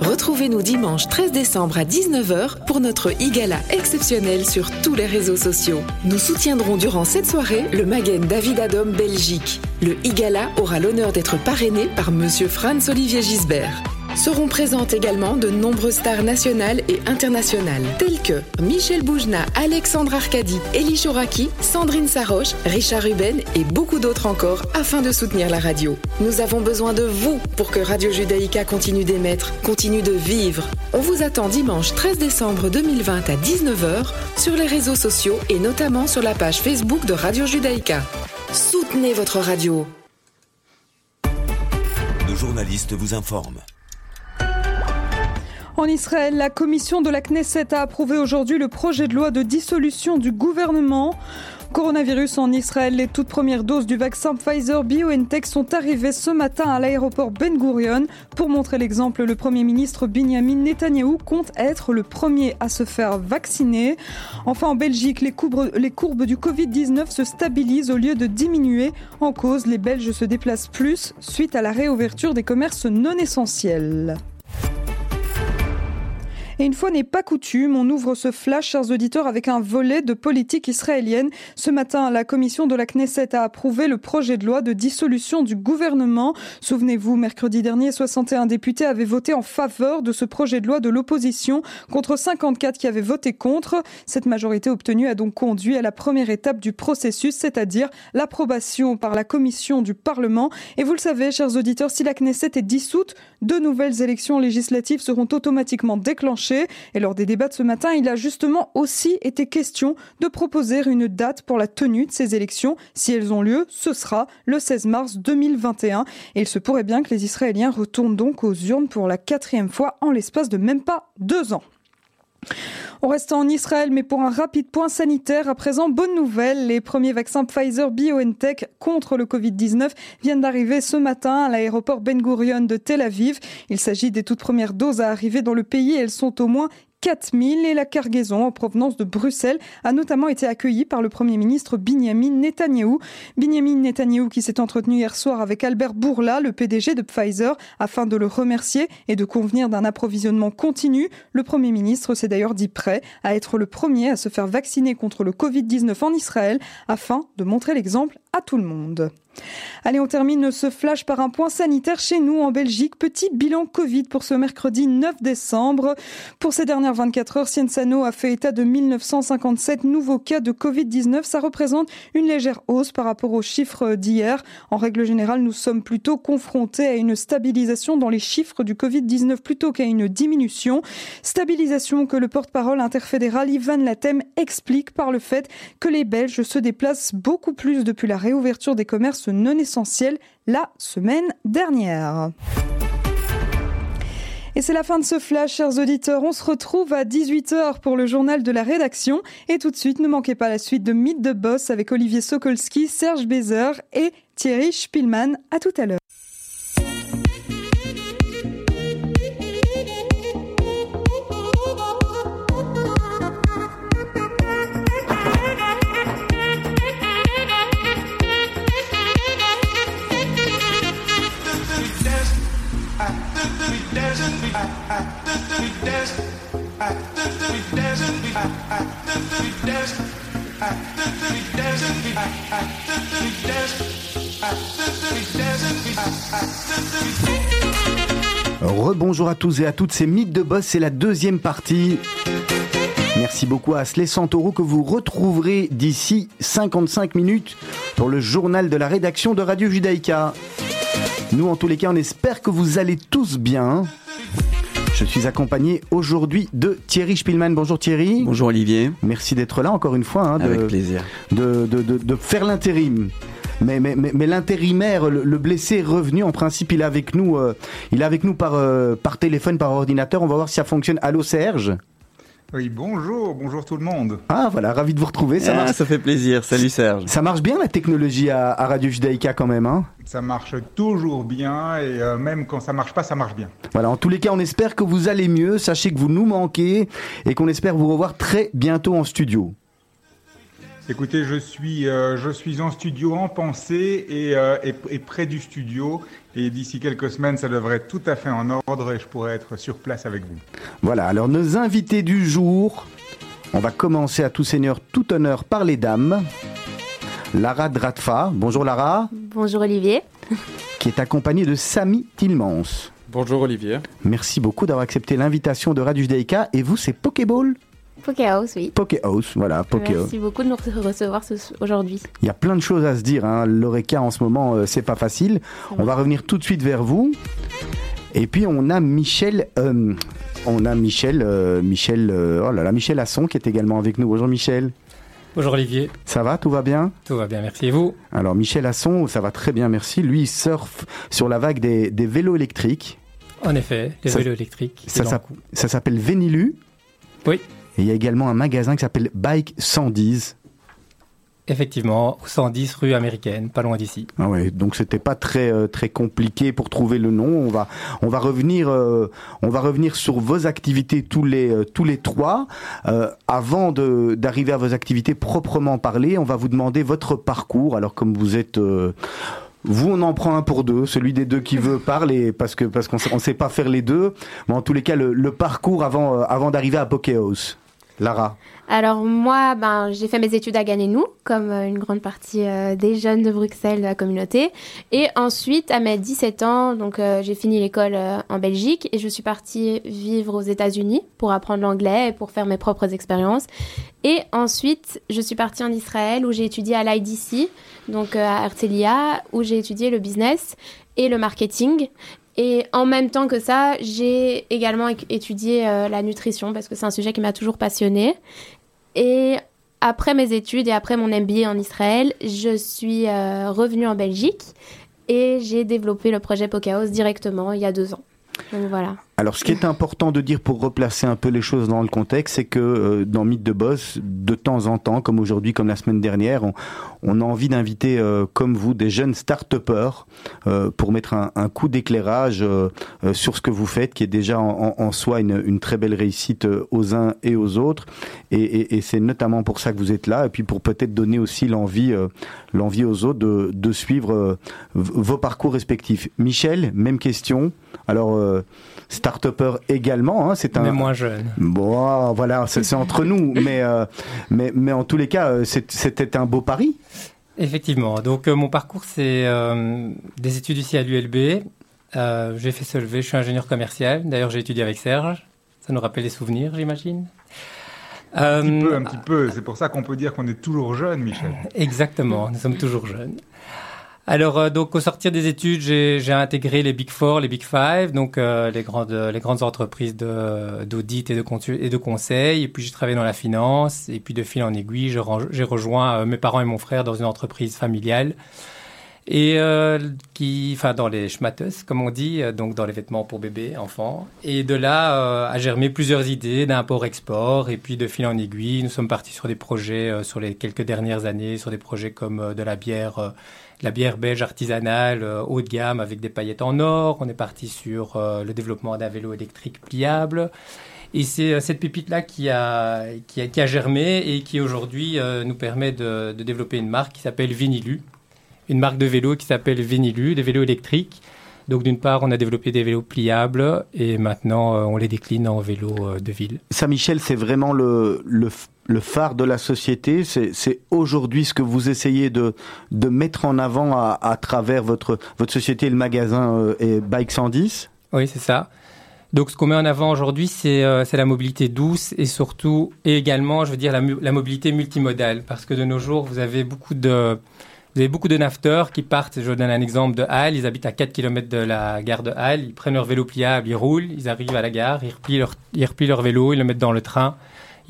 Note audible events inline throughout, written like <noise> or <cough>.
Retrouvez-nous dimanche 13 décembre à 19h pour notre e-gala exceptionnel sur tous les réseaux sociaux. Nous soutiendrons durant cette soirée le Magen David Adom Belgique. Le e-gala aura l'honneur d'être parrainé par Monsieur Franz Olivier Gisbert. Seront présentes également de nombreuses stars nationales et internationales, telles que Michel Boujna, Alexandre Arcadi, Elie Chouraki, Sandrine Saroche, Richard Ruben et beaucoup d'autres encore afin de soutenir la radio. Nous avons besoin de vous pour que Radio Judaïka continue d'émettre, continue de vivre. On vous attend dimanche 13 décembre 2020 à 19h sur les réseaux sociaux et notamment sur la page Facebook de Radio Judaïka. Soutenez votre radio. Nos journalistes vous informent. En Israël, la commission de la Knesset a approuvé aujourd'hui le projet de loi de dissolution du gouvernement. Coronavirus en Israël, les toutes premières doses du vaccin Pfizer BioNTech sont arrivées ce matin à l'aéroport Ben Gurion. Pour montrer l'exemple, le Premier ministre Benjamin Netanyahou compte être le premier à se faire vacciner. Enfin, en Belgique, les courbes, les courbes du Covid-19 se stabilisent au lieu de diminuer. En cause, les Belges se déplacent plus suite à la réouverture des commerces non essentiels. Et une fois n'est pas coutume, on ouvre ce flash, chers auditeurs, avec un volet de politique israélienne. Ce matin, la commission de la Knesset a approuvé le projet de loi de dissolution du gouvernement. Souvenez-vous, mercredi dernier, 61 députés avaient voté en faveur de ce projet de loi de l'opposition contre 54 qui avaient voté contre. Cette majorité obtenue a donc conduit à la première étape du processus, c'est-à-dire l'approbation par la commission du Parlement. Et vous le savez, chers auditeurs, si la Knesset est dissoute, deux nouvelles élections législatives seront automatiquement déclenchées et lors des débats de ce matin, il a justement aussi été question de proposer une date pour la tenue de ces élections. Si elles ont lieu, ce sera le 16 mars 2021. Et il se pourrait bien que les Israéliens retournent donc aux urnes pour la quatrième fois en l'espace de même pas deux ans. On reste en Israël, mais pour un rapide point sanitaire. À présent, bonne nouvelle. Les premiers vaccins Pfizer BioNTech contre le Covid-19 viennent d'arriver ce matin à l'aéroport Ben Gurion de Tel Aviv. Il s'agit des toutes premières doses à arriver dans le pays. Elles sont au moins 4000 et la cargaison en provenance de Bruxelles a notamment été accueillie par le Premier ministre Binyamin Netanyahou. Binyamin Netanyahou qui s'est entretenu hier soir avec Albert Bourla, le PDG de Pfizer, afin de le remercier et de convenir d'un approvisionnement continu. Le Premier ministre s'est d'ailleurs dit prêt à être le premier à se faire vacciner contre le Covid-19 en Israël afin de montrer l'exemple à tout le monde. Allez, on termine ce flash par un point sanitaire chez nous en Belgique. Petit bilan Covid pour ce mercredi 9 décembre. Pour ces dernières 24 heures, Cienzano a fait état de 1957 nouveaux cas de Covid-19. Ça représente une légère hausse par rapport aux chiffres d'hier. En règle générale, nous sommes plutôt confrontés à une stabilisation dans les chiffres du Covid-19 plutôt qu'à une diminution. Stabilisation que le porte-parole interfédéral Ivan Latem explique par le fait que les Belges se déplacent beaucoup plus depuis la réouverture des commerces non essentiels la semaine dernière. Et c'est la fin de ce flash, chers auditeurs. On se retrouve à 18h pour le journal de la rédaction. Et tout de suite, ne manquez pas la suite de Mythe de Boss avec Olivier Sokolski, Serge Bézer et Thierry Spielmann. À tout à l'heure. Rebonjour à tous et à toutes, c'est Mythe de Boss, c'est la deuxième partie. Merci beaucoup à Asley Santoro que vous retrouverez d'ici 55 minutes pour le journal de la rédaction de Radio Judaïka. Nous, en tous les cas, on espère que vous allez tous bien. Je suis accompagné aujourd'hui de Thierry Spielmann. Bonjour Thierry. Bonjour Olivier. Merci d'être là encore une fois. Hein, de, Avec plaisir. De, de, de faire l'intérim. Mais, mais, mais, mais l'intérimaire, le, le, blessé est revenu. En principe, il est avec nous, euh, il est avec nous par, euh, par téléphone, par ordinateur. On va voir si ça fonctionne. Allô Serge? Oui, bonjour, bonjour tout le monde. Ah voilà, ravi de vous retrouver. Ça, ah, marche... ça fait plaisir. Salut Serge. Ça marche bien la technologie à, à Radio Judaïka quand même, hein? Ça marche toujours bien et euh, même quand ça marche pas, ça marche bien. Voilà, en tous les cas, on espère que vous allez mieux. Sachez que vous nous manquez et qu'on espère vous revoir très bientôt en studio. Écoutez, je suis, euh, je suis en studio, en pensée et, euh, et, et près du studio. Et d'ici quelques semaines, ça devrait être tout à fait en ordre et je pourrai être sur place avec vous. Voilà, alors nos invités du jour, on va commencer à tout seigneur, tout honneur par les dames. Lara Dratfa, bonjour Lara, Bonjour Olivier. qui est accompagnée de Samy Tillmans. Bonjour Olivier. Merci beaucoup d'avoir accepté l'invitation de Radio Judaïka. Et vous, c'est Pokéball Pokéhouse, oui. Pokéhouse, voilà, Poké. Merci beaucoup de nous recevoir ce- aujourd'hui. Il y a plein de choses à se dire. Hein. L'Oreca en ce moment, euh, c'est pas facile. On va revenir tout de suite vers vous. Et puis on a Michel, euh, on a Michel, euh, Michel, euh, oh là là, Michel Asson qui est également avec nous. Bonjour Michel. Bonjour Olivier, Ça va, tout va bien? Tout va bien, merci. Et vous? Alors Michel Asson, ça va très bien, merci. Lui, il surfe sur la vague des, des vélos électriques. En effet, les Ça- vélos électriques. Ça, ça s'appelle Vénilu. Oui. Et il y a également un magasin qui s'appelle Bike 110. Effectivement, au 110 rue américaine, pas loin d'ici. Ah ouais, donc c'était pas très euh, très compliqué pour trouver le nom. On va on va revenir euh, on va revenir sur vos activités tous les euh, tous les trois. Avant de d'arriver à vos activités proprement parlées, on va vous demander votre parcours. Alors comme vous êtes vous, on en prend un pour deux. Celui des deux qui veut <laughs> parler, parce que parce qu'on on sait pas faire les deux. Mais en tous les cas, le, le parcours avant avant d'arriver à Pokéhouse. Lara. Alors moi, ben, j'ai fait mes études à Ganenou, comme euh, une grande partie euh, des jeunes de Bruxelles, de la communauté. Et ensuite, à mes 17 ans, donc euh, j'ai fini l'école en Belgique et je suis partie vivre aux États-Unis pour apprendre l'anglais et pour faire mes propres expériences. Et ensuite, je suis partie en Israël où j'ai étudié à l'IDC, donc à Herzliya, où j'ai étudié le business et le marketing. Et en même temps que ça, j'ai également étudié euh, la nutrition parce que c'est un sujet qui m'a toujours passionnée. Et après mes études et après mon MBA en Israël, je suis euh, revenue en Belgique et j'ai développé le projet Pokehouse directement il y a deux ans. Alors, ce qui est important de dire pour replacer un peu les choses dans le contexte, c'est que euh, dans Mythe de Boss, de temps en temps, comme aujourd'hui, comme la semaine dernière, on, a envie d'inviter, euh, comme vous, des jeunes start-upers euh, pour mettre un, coup d'éclairage sur ce que vous faites, qui est déjà en, soi une, très belle réussite aux uns et aux autres. Et, c'est notamment pour ça que vous êtes là, et puis pour peut-être donner aussi l'envie, aux autres de, suivre vos parcours respectifs. Michel, même question. Alors, euh, start-upper également, hein, c'est un. Mais moins jeune. Bon, voilà, c'est entre nous, <laughs> mais, euh, mais, mais en tous les cas, euh, c'était un beau pari. Effectivement. Donc euh, mon parcours, c'est euh, des études ici à l'ULB. Euh, j'ai fait Solvay, je suis ingénieur commercial. D'ailleurs, j'ai étudié avec Serge. Ça nous rappelle des souvenirs, j'imagine. Un petit peu, un petit peu. C'est pour ça qu'on peut dire qu'on est toujours jeune, Michel. Exactement, nous sommes toujours jeunes. Alors, euh, donc, au sortir des études, j'ai intégré les Big Four, les Big Five, donc euh, les, grandes, les grandes entreprises d'audit et, de et de conseil. Et puis, j'ai travaillé dans la finance. Et puis, de fil en aiguille, j'ai rejoint euh, mes parents et mon frère dans une entreprise familiale. Et euh, qui, enfin, dans les schmattes, comme on dit, euh, donc dans les vêtements pour bébés, enfants. Et de là a germé plusieurs idées d'import-export. Et puis, de fil en aiguille, nous sommes partis sur des projets sur les quelques dernières années, sur des projets comme de la bière, la bière belge artisanale euh, haut de gamme avec des paillettes en or. On est parti sur euh, le développement d'un vélo électrique pliable. Et c'est euh, cette pépite-là qui a, qui, a, qui a germé et qui aujourd'hui nous permet de, de développer une marque qui s'appelle Vinilu une marque de vélo qui s'appelle Venilu, des vélos électriques. Donc d'une part, on a développé des vélos pliables et maintenant euh, on les décline en vélos euh, de ville. Ça, Michel, c'est vraiment le, le, phare de la société. C'est aujourd'hui ce que vous essayez de, de mettre en avant à, à travers votre, votre société, le magasin euh, et Bike 110. Oui, c'est ça. Donc ce qu'on met en avant aujourd'hui, c'est euh, c'est la mobilité douce et surtout, et également, je veux dire, la, la mobilité multimodale. Parce que de nos jours, vous avez beaucoup de... Vous avez beaucoup de nafteurs qui partent, je vous donne un exemple de Halle, ils habitent à 4 km de la gare de Halle, ils prennent leur vélo pliable, ils roulent, ils arrivent à la gare, ils replient leur, ils replient leur vélo, ils le mettent dans le train,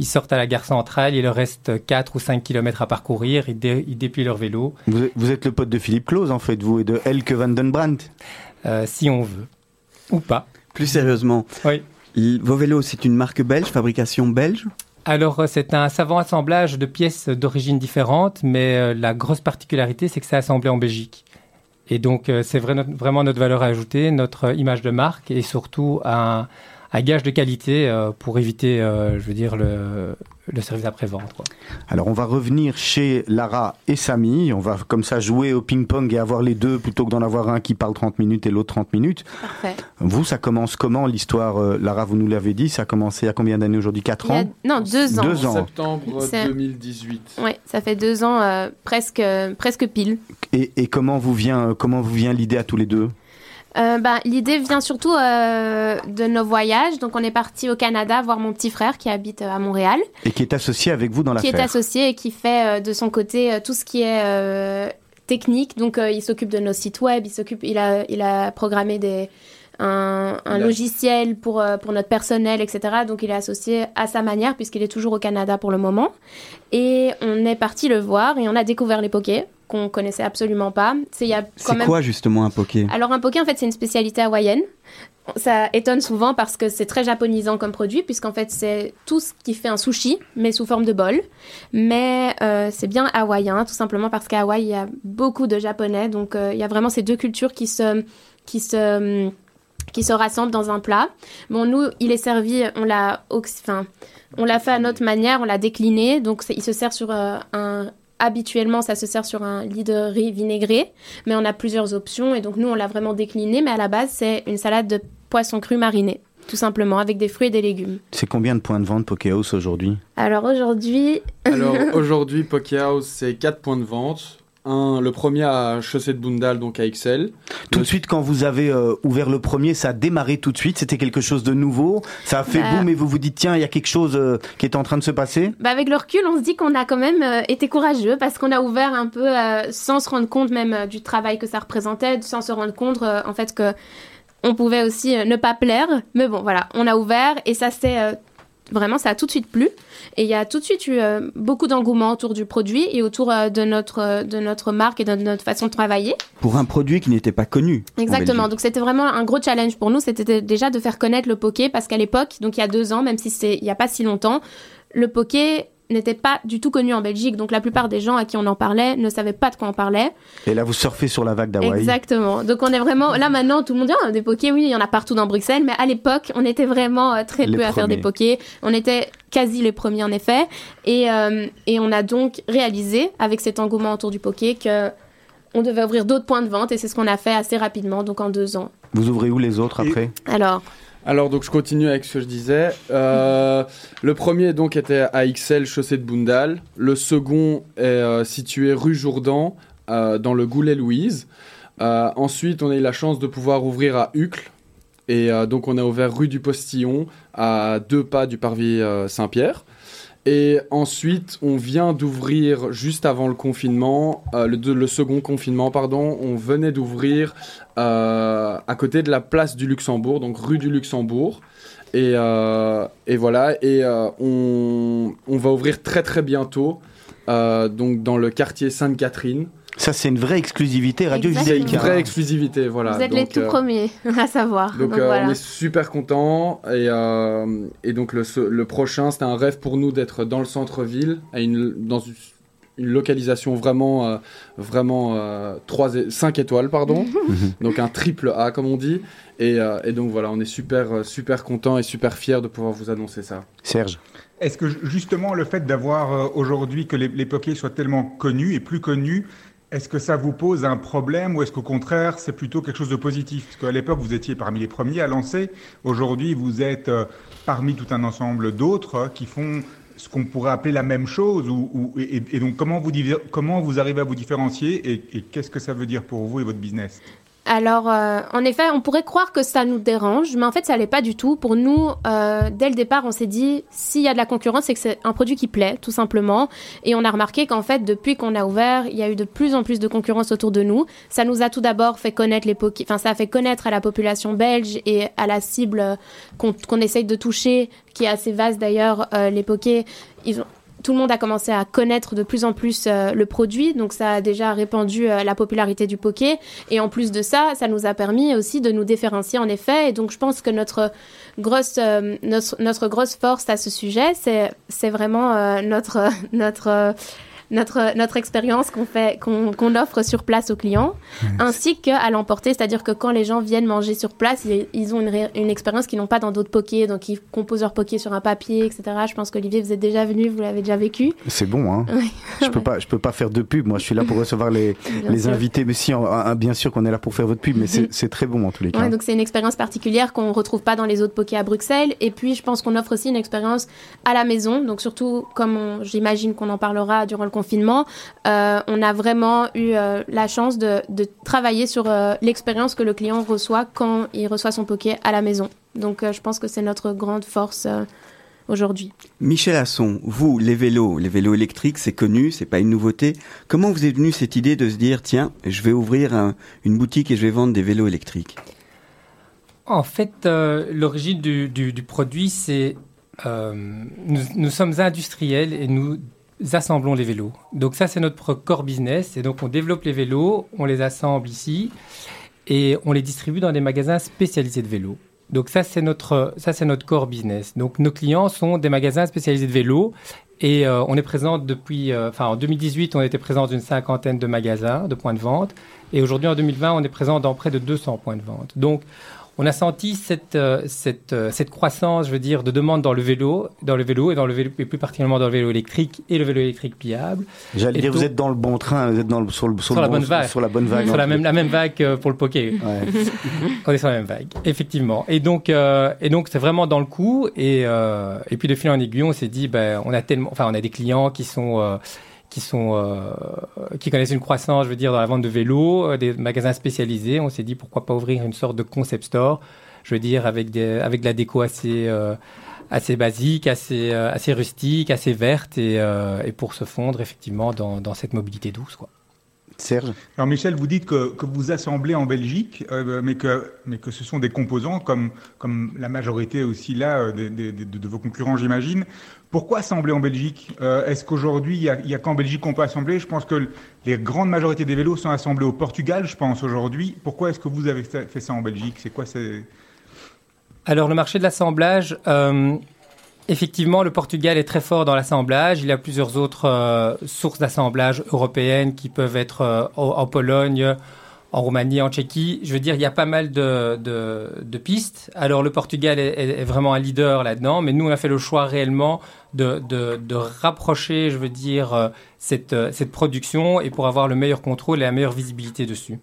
ils sortent à la gare centrale, il leur reste 4 ou 5 km à parcourir, ils, dé- ils déplient leur vélo, Vous, êtes- vous êtes le pote de Philippe Claus, en fait, vous, et de Elke van den Brandt. euh, si on veut. Ou pas. Plus sérieusement, Oui. vos vélos, c'est une marque belge, fabrication belge? Alors, euh, c'est un savant assemblage de pièces d'origine différentes, mais euh, la grosse particularité, c'est que c'est assemblé en Belgique. Et donc, euh, c'est vraiment notre valeur ajoutée, notre image de marque et surtout un, à gage de qualité pour éviter, je veux dire, le, le service après-vente. Alors on va revenir chez Lara et Samy, on va comme ça jouer au ping-pong et avoir les deux plutôt que d'en avoir un qui parle 30 minutes et l'autre 30 minutes. Parfait. Vous, ça commence comment l'histoire euh, Lara, vous nous l'avez dit, ça a commencé il y a combien d'années aujourd'hui? 4 ans? Non, 2 ans. Deux ans. Septembre 2018. Oui, ça fait 2 ans euh, presque, presque pile. Et, et comment vous vient, comment vous vient l'idée à tous les deux? Euh, bah, L'idée vient surtout euh, de nos voyages. Donc, on est parti au Canada voir mon petit frère qui habite euh, à Montréal. Et qui est associé avec vous dans l'affaire. Qui est associé et qui fait de son côté tout ce qui est technique. Donc, il s'occupe de nos sites web, il, s'occupe, il, a, il a programmé des, un, un logiciel pour, pour notre personnel, etc. Donc, il est associé à sa manière puisqu'il est toujours au Canada pour le moment. Et on est parti le voir et on a découvert les pokés qu'on connaissait absolument pas. C'est quoi justement un poké? Alors un poké en fait c'est une spécialité hawaïenne. Ça étonne souvent parce que c'est très japonisant comme produit puisqu'en fait c'est tout ce qui fait un sushi mais sous forme de bol. Mais euh, c'est bien hawaïen tout simplement parce qu'à Hawaï il y a beaucoup de japonais donc euh, il y a vraiment ces deux cultures qui se qui se qui se rassemblent dans un plat. Bon nous il est servi on l'a enfin on l'a fait à notre manière, on l'a décliné, donc il se sert sur euh, un, habituellement, ça se sert sur un lit de riz vinaigré, mais on a plusieurs options et donc nous, on l'a vraiment décliné, mais à la base, c'est une salade de poisson cru mariné, tout simplement, avec des fruits et des légumes. C'est combien de points de vente Pokéhouse aujourd'hui? Alors aujourd'hui... Alors <laughs> aujourd'hui, Pokéhouse, c'est 4 points de vente. Un, le premier à Chaussée de Bundal, donc à Excel. Tout de suite, quand vous avez euh, ouvert le premier, ça a démarré tout de suite. C'était quelque chose de nouveau. Ça a fait bah. boum et vous vous dites tiens, il y a quelque chose euh, qui est en train de se passer. Bah avec le recul, on se dit qu'on a quand même euh, été courageux parce qu'on a ouvert un peu sans se rendre compte même du travail que ça représentait, sans se rendre compte en fait que on pouvait aussi ne pas plaire. Mais bon, voilà, on a ouvert et ça s'est Vraiment, ça a tout de suite plu. Et il y a tout de suite eu euh, beaucoup d'engouement autour du produit et autour euh, de, notre, euh, de notre marque et de notre façon de travailler. Pour un produit qui n'était pas connu. Exactement. Donc c'était vraiment un gros challenge pour nous. C'était déjà de faire connaître le poké parce qu'à l'époque, donc il y a deux ans, même si c'est il n'y a pas si longtemps, le poké n'était pas du tout connu en Belgique. Donc la plupart des gens à qui on en parlait ne savaient pas de quoi on parlait. Et là, vous surfez sur la vague d'Hawaï. Exactement. Donc on est vraiment là maintenant, tout le monde dit oh, des pokés, oui, il y en a partout dans Bruxelles. Mais à l'époque, on était vraiment euh, très peu à faire des pokés. On était quasi les premiers en effet. Et, euh, et on a donc réalisé avec cet engouement autour du poké que on devait ouvrir d'autres points de vente et c'est ce qu'on a fait assez rapidement, donc en deux ans. Vous ouvrez où les autres après? Alors, alors donc je continue avec ce que je disais. Euh, le premier donc était à XL chaussée de Bundal. Le second est euh, situé rue Jourdan euh, dans le Goulet-Louise. ensuite on a eu la chance de pouvoir ouvrir à Uccle. Et donc on a ouvert rue du Postillon à deux pas du parvis Saint-Pierre. Et ensuite, on vient d'ouvrir juste avant le confinement, le, le, second confinement, pardon, on venait d'ouvrir euh, à côté de la place du Luxembourg, donc rue du Luxembourg. Et, euh, voilà, et euh, on, on, va ouvrir très très bientôt, donc dans le quartier Sainte-Catherine. Ça, c'est une vraie exclusivité Radio C'est Une vraie exclusivité, voilà. Vous êtes les tout premiers <laughs> à savoir. Donc, on est super contents. Et, et donc, le, le prochain, c'était un rêve pour nous d'être dans le centre-ville, dans une une localisation vraiment, euh, vraiment euh, 3 et, 5 étoiles, pardon. <laughs> donc un triple A, comme on dit. Et, euh, et donc voilà, on est super, euh, super content et super fiers de pouvoir vous annoncer ça. Serge Est-ce que justement le fait d'avoir aujourd'hui que les, les pokés soient tellement connus et plus connus, est-ce que ça vous pose un problème ou est-ce qu'au contraire, c'est plutôt quelque chose de positif? Parce qu'à l'époque, vous étiez parmi les premiers à lancer. Aujourd'hui, vous êtes parmi tout un ensemble d'autres qui font ce qu'on pourrait appeler la même chose ou, et, donc comment vous, comment vous arrivez à vous différencier et, et qu'est-ce que ça veut dire pour vous et votre business? Alors, euh, en effet, on pourrait croire que ça nous dérange, mais en fait, ça l'est pas du tout. Pour nous, euh, dès le départ, on s'est dit, s'il y a de la concurrence, c'est que c'est un produit qui plaît, tout simplement. Et on a remarqué qu'en fait, depuis qu'on a ouvert, il y a eu de plus en plus de concurrence autour de nous. Ça nous a tout d'abord fait connaître les enfin, ça a fait connaître à la population belge et à la cible qu'on essaye de toucher, qui est assez vaste d'ailleurs, euh, les pokés. Tout le monde a commencé à connaître de plus en plus euh, le produit, donc ça a déjà répandu euh, la popularité du poké. Et en plus de ça, ça nous a permis aussi de nous différencier en effet. Et donc je pense que notre grosse, euh, notre, notre, grosse force à ce sujet, c'est, c'est vraiment notre, <laughs> notre notre, notre expérience qu'on fait, qu'on offre sur place aux clients, ainsi qu'à l'emporter, c'est-à-dire que quand les gens viennent manger sur place, ils, ont une, une expérience qu'ils n'ont pas dans d'autres pokés, donc ils composent leur poké sur un papier, etc. Je pense qu'Olivier, vous êtes déjà venu, vous l'avez déjà vécu. C'est bon, hein Je peux pas, je peux pas faire de pub. Moi, je suis là pour recevoir les, <laughs> les invités, mais si, bien sûr qu'on est là pour faire votre pub, mais c'est très bon en tous les cas. donc c'est une expérience particulière qu'on retrouve pas dans les autres pokés à Bruxelles. Et puis, je pense qu'on offre aussi une expérience à la maison, donc surtout comme j'imagine qu'on en parlera durant le confinement, euh, on a vraiment eu euh, la chance de, de travailler sur euh, l'expérience que le client reçoit quand il reçoit son poké à la maison. Donc je pense que c'est notre grande force aujourd'hui. Michel Asson, vous, les vélos, les vélos électriques, c'est connu, c'est pas une nouveauté. Comment vous est venue cette idée de se dire, tiens, je vais ouvrir une boutique et je vais vendre des vélos électriques? En fait, l'origine du, du, produit, c'est euh, nous, sommes industriels et nous assemblons les vélos. Donc ça, c'est notre core business. Et donc on développe les vélos, on les assemble ici et on les distribue dans des magasins spécialisés de vélos. Donc ça, c'est notre, ça, c'est notre core business. Donc nos clients sont des magasins spécialisés de vélos et euh, on est présent depuis, euh, enfin en 2018, on était présent dans une cinquantaine de magasins, de points de vente. Et aujourd'hui, en 2020, on est présent dans près de 200 points de vente. Donc on a senti cette, euh, cette, euh, cette, croissance, je veux dire, de demande dans le vélo, dans le vélo et dans le vélo, et plus particulièrement dans le vélo électrique et le vélo électrique pliable. J'allais dire, vous êtes dans le bon train, vous êtes dans le, sur, le, sur, la bonne vague. Sur la bonne vague. Sur la même, la même vague pour le poké. <laughs> on est sur la même vague, effectivement. Et donc, euh, et donc, c'est vraiment dans le coup. Et, et puis de fil en aiguille, on s'est dit, ben, on a tellement, enfin, on a des clients qui sont qui sont euh, qui connaissent une croissance, je veux dire, dans la vente de vélos, euh, des magasins spécialisés. On s'est dit pourquoi pas ouvrir une sorte de concept store, je veux dire, avec des avec de la déco assez euh, assez basique, assez assez rustique, assez verte et, et pour se fondre effectivement dans, dans cette mobilité douce, quoi. Serge? Alors Michel, vous dites que, que vous assemblez en Belgique, mais, que, mais que ce sont des composants, comme, comme la majorité aussi là de, de vos concurrents, j'imagine. Pourquoi assembler en Belgique? Euh, Est-ce qu'aujourd'hui, il n'y a, qu'en Belgique qu'on peut assembler? Je pense que les grandes majorités des vélos sont assemblés au Portugal, je pense, aujourd'hui. Pourquoi est-ce que vous avez fait ça en Belgique? C'est quoi Alors, le marché de l'assemblage, euh, effectivement, le Portugal est très fort dans l'assemblage. Il y a plusieurs autres euh, sources d'assemblage européennes qui peuvent être en Pologne, en Roumanie, en Tchéquie. Je veux dire, il y a pas mal de, de, pistes. Alors, le Portugal est, est vraiment un leader là-dedans, mais nous, on a fait le choix réellement de, de, de, rapprocher, je veux dire, euh, cette, euh, cette production et pour avoir le meilleur contrôle et la meilleure visibilité dessus.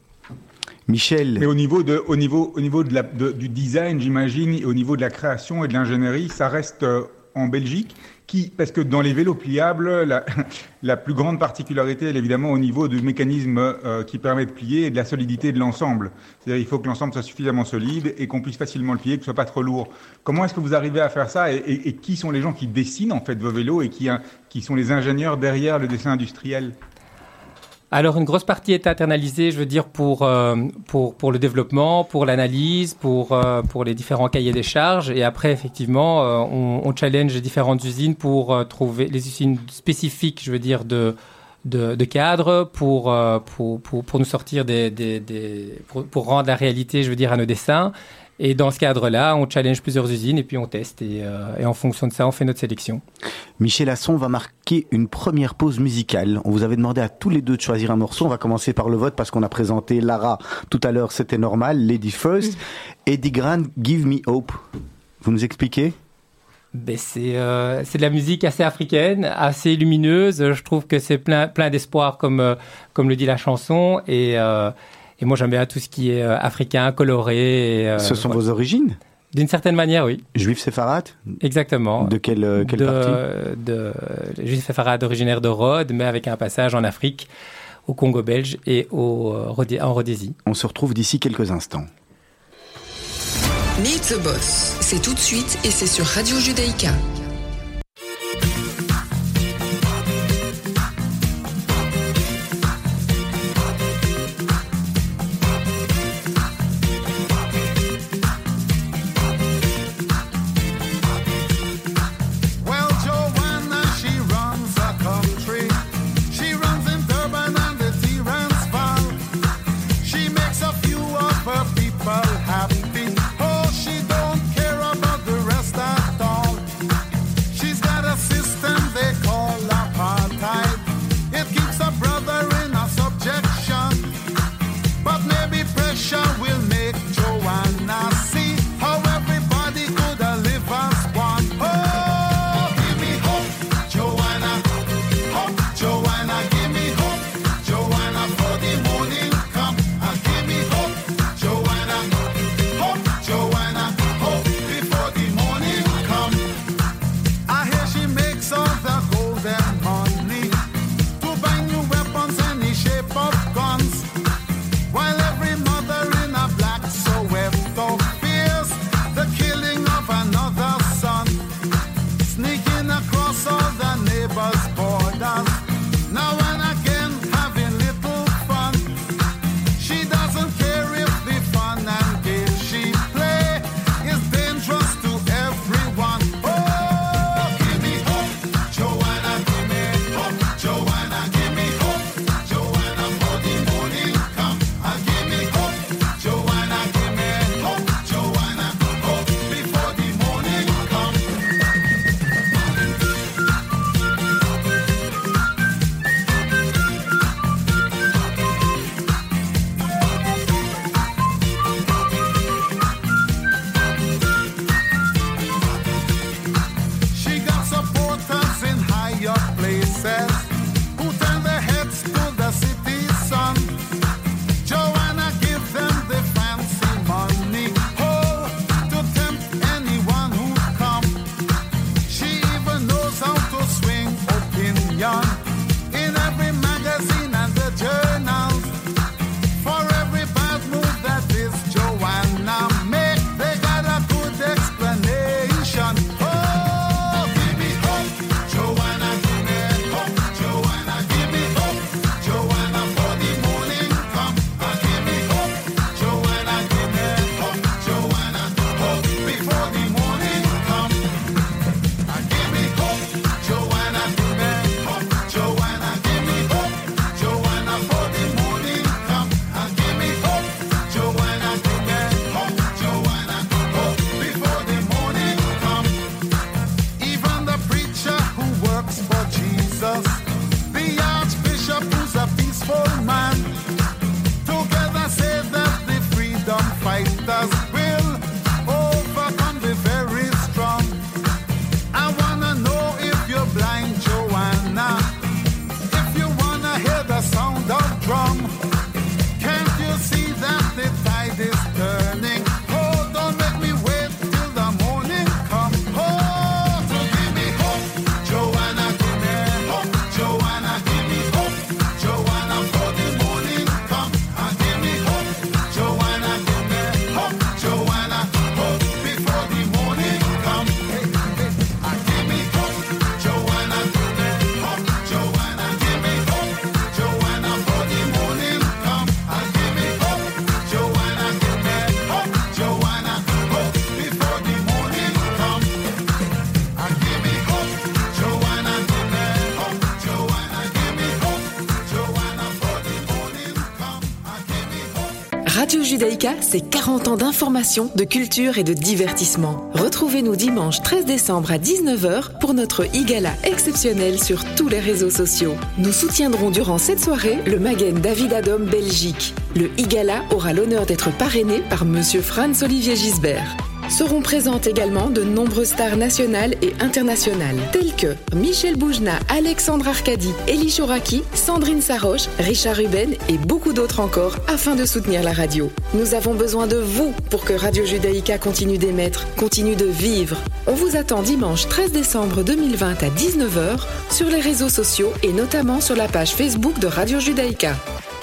Michel. Mais au niveau, de, au niveau, au niveau de la, du design, j'imagine, et au niveau de la création et de l'ingénierie, ça reste euh, en Belgique qui, parce que dans les vélos pliables, la, <laughs> la plus grande particularité, elle est évidemment au niveau du mécanisme euh, qui permet de plier et de la solidité de l'ensemble. C'est-à-dire il faut que l'ensemble soit suffisamment solide et qu'on puisse facilement le plier, que ce soit pas trop lourd. Comment est-ce que vous arrivez à faire ça et, et, qui sont les gens qui dessinent en fait vos vélos et qui, hein, qui sont les ingénieurs derrière le dessin industriel? Alors une grosse partie est internalisée, je veux dire, pour, euh, pour, pour le développement, pour l'analyse, pour, euh, pour les différents cahiers des charges. Et après, effectivement, euh, on, challenge les différentes usines pour trouver les usines spécifiques, je veux dire, de, de, cadres pour, pour, pour, nous sortir des, des, pour, rendre la réalité, je veux dire, à nos dessins. Et dans ce cadre-là, on challenge plusieurs usines et puis on teste. Et, euh, et, en fonction de ça, on fait notre sélection. Michel Asson va marquer une première pause musicale. On vous avait demandé à tous les deux de choisir un morceau. On va commencer par le vote parce qu'on a présenté Lara tout à l'heure, c'était normal. Lady First. Eddie Grant, Give Me Hope. Vous nous expliquez? Ben c'est euh, de la musique assez africaine, assez lumineuse. Je trouve que c'est plein, plein d'espoir, comme, euh, comme le dit la chanson. Et, euh, et moi, j'aime bien tout ce qui est euh, africain, coloré. Et, euh, Ce sont vos origines? D'une certaine manière, oui. Juif séfarade Exactement. De quelle, euh, quelle de, partie? de, Juif séfarade originaire de Rhodes, mais avec un passage en Afrique, au Congo belge et au, en Rhodésie. On se retrouve d'ici quelques instants. Meet the Boss, c'est tout de suite et c'est sur Radio Judaïka. C'est 40 ans d'information, de culture et de divertissement. Retrouvez-nous dimanche 13 décembre à 19h pour notre Igala exceptionnel sur tous les réseaux sociaux. Nous soutiendrons durant cette soirée le Magen David Adom Belgique. Le Igala aura l'honneur d'être parrainé par Monsieur Franz Olivier Gisbert. Seront présentes également de nombreuses stars nationales et internationales, telles que Michel Boujna, Alexandre Arcadi, Elie Chouraki, Sandrine Saroche, Richard Ruben et beaucoup d'autres encore afin de soutenir la radio. Nous avons besoin de vous pour que Radio Judaïka continue d'émettre, continue de vivre. On vous attend dimanche 13 décembre 2020 à 19h sur les réseaux sociaux et notamment sur la page Facebook de Radio Judaïka.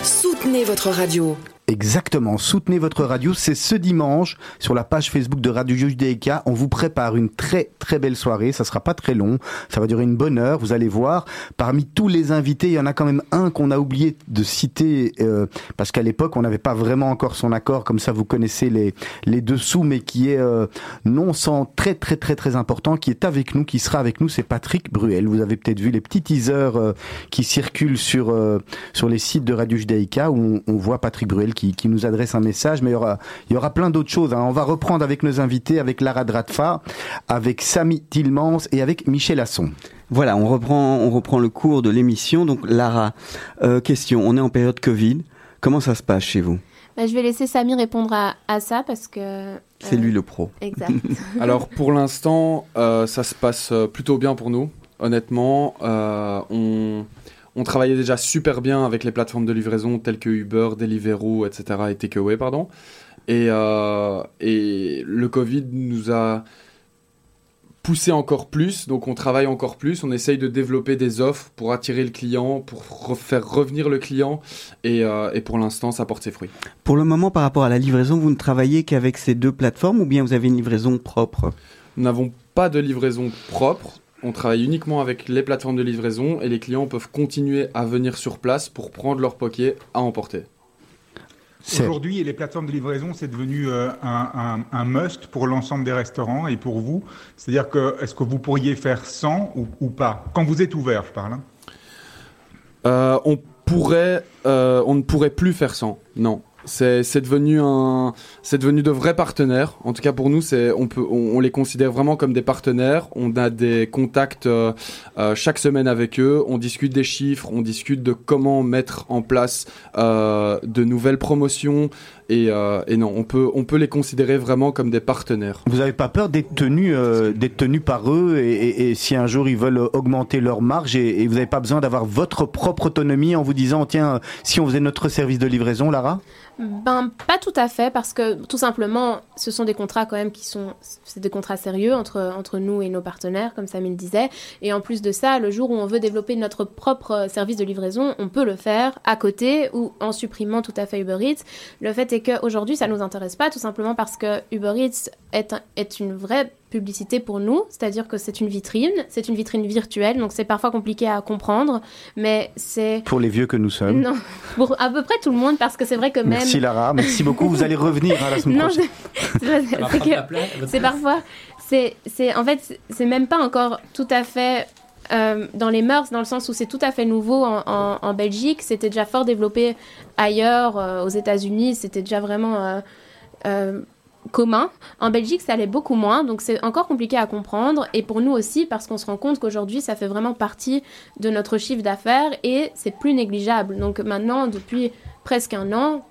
Soutenez votre radio. Exactement. Soutenez votre radio. C'est ce dimanche sur la page Facebook de Radio Judaïka. On vous prépare une très très belle soirée. Ça sera pas très long. Ça va durer une bonne heure. Vous allez voir. Parmi tous les invités, il y en a quand même un qu'on a oublié de citer euh, parce qu'à l'époque on n'avait pas vraiment encore son accord. Comme ça, vous connaissez les les dessous, mais qui est euh, non sans très très très très important, qui est avec nous, qui sera avec nous. C'est Patrick Bruel. Vous avez peut-être vu les petits teasers euh, qui circulent sur sur les sites de Radio Judaïka où on voit Patrick Bruel qui, qui, nous adresse un message, mais il y aura, il y aura plein d'autres choses. Hein. On va reprendre avec nos invités, avec Lara Dratfa, avec Samy Tillmans et avec Michel Asson. Voilà, on reprend, on reprend le cours de l'émission. Donc Lara, euh, question, on est en période Covid. Comment ça se passe chez vous? Bah, Je vais laisser Samy répondre à, à ça parce que... C'est lui le pro. Exact. <laughs> <laughs> Alors pour l'instant, euh, ça se passe plutôt bien pour nous. Honnêtement, euh, on on travaillait déjà super bien avec les plateformes de livraison telles que Uber, Deliveroo, etc. et Takeaway, pardon. Et, euh, et le Covid nous a poussé encore plus, donc on travaille encore plus, on essaye de développer des offres pour attirer le client, pour faire revenir le client, et, euh, et pour l'instant ça porte ses fruits. Pour le moment, par rapport à la livraison, vous ne travaillez qu'avec ces deux plateformes ou bien vous avez une livraison propre? Nous n'avons pas de livraison propre, on travaille uniquement avec les plateformes de livraison et les clients peuvent continuer à venir sur place pour prendre leur poké à emporter. Aujourd'hui, les plateformes de livraison, c'est devenu euh, un, must pour l'ensemble des restaurants et pour vous. C'est-à-dire que est-ce que vous pourriez faire sans ou, pas? Quand vous êtes ouvert, je parle. Hein. Euh, on pourrait, euh, on ne pourrait plus faire sans. Non, c'est devenu un, c'est devenu de vrais partenaires. En tout cas pour nous, c'est on peut, on, les considère vraiment comme des partenaires. On a des contacts euh, euh, chaque semaine avec eux. On discute des chiffres, on discute de comment mettre en place euh, de nouvelles promotions. Et, et, non, on peut, on peut les considérer vraiment comme des partenaires. Vous n'avez pas peur d'être tenu, d'être tenu par eux et, et, si un jour ils veulent augmenter leur marge et, et vous n'avez pas besoin d'avoir votre propre autonomie en vous disant tiens si on faisait notre service de livraison, Lara? Ben, pas tout à fait, parce que tout simplement, ce sont des contrats quand même qui sont, c'est des contrats sérieux entre, entre nous et nos partenaires, comme Samir le disait. Et en plus de ça, le jour où on veut développer notre propre service de livraison, on peut le faire à côté ou en supprimant tout à fait Uber Eats. Le fait est qu'aujourd'hui, ça nous intéresse pas, tout simplement parce que Uber Eats est, est une vraie publicité pour nous, c'est-à-dire que c'est une vitrine, c'est une vitrine virtuelle, donc c'est parfois compliqué à comprendre, mais c'est... Pour les vieux que nous sommes. Non, pour à peu près tout le monde, parce que c'est vrai que même... Merci Lara, merci beaucoup, vous allez revenir à la semaine <laughs> non, C'est parfois... C'est en fait, c'est même pas encore tout à fait euh, dans les mœurs, dans le sens où c'est tout à fait nouveau en, Belgique, c'était déjà fort développé ailleurs, euh, aux États-Unis, c'était déjà vraiment euh, commun. En Belgique, ça allait beaucoup moins, donc c'est encore compliqué à comprendre. Et pour nous aussi, parce qu'on se rend compte qu'aujourd'hui, ça fait vraiment partie de notre chiffre d'affaires et c'est plus négligeable. Donc maintenant, depuis presque un an,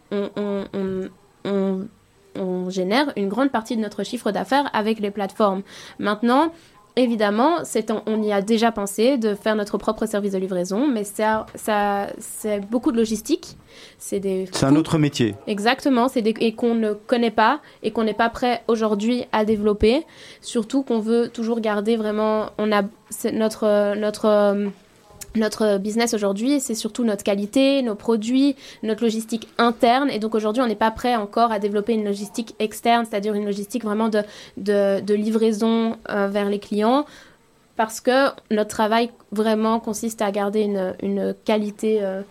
on génère une grande partie de notre chiffre d'affaires avec les plateformes. Maintenant, Évidemment, on y a déjà pensé de faire notre propre service de livraison, mais ça, ça c'est beaucoup de logistique. C'est un autre métier. Exactement, c'est et qu'on ne connaît pas et qu'on n'est pas prêt aujourd'hui à développer. Surtout qu'on veut toujours garder vraiment, on a notre notre euh, notre business aujourd'hui, c'est surtout notre qualité, nos produits, notre logistique interne. Et donc aujourd'hui, on n'est pas prêt encore à développer une logistique externe, c'est-à-dire une logistique vraiment de, de, livraison euh, vers les clients, parce que notre travail vraiment consiste à garder une, une qualité. Euh,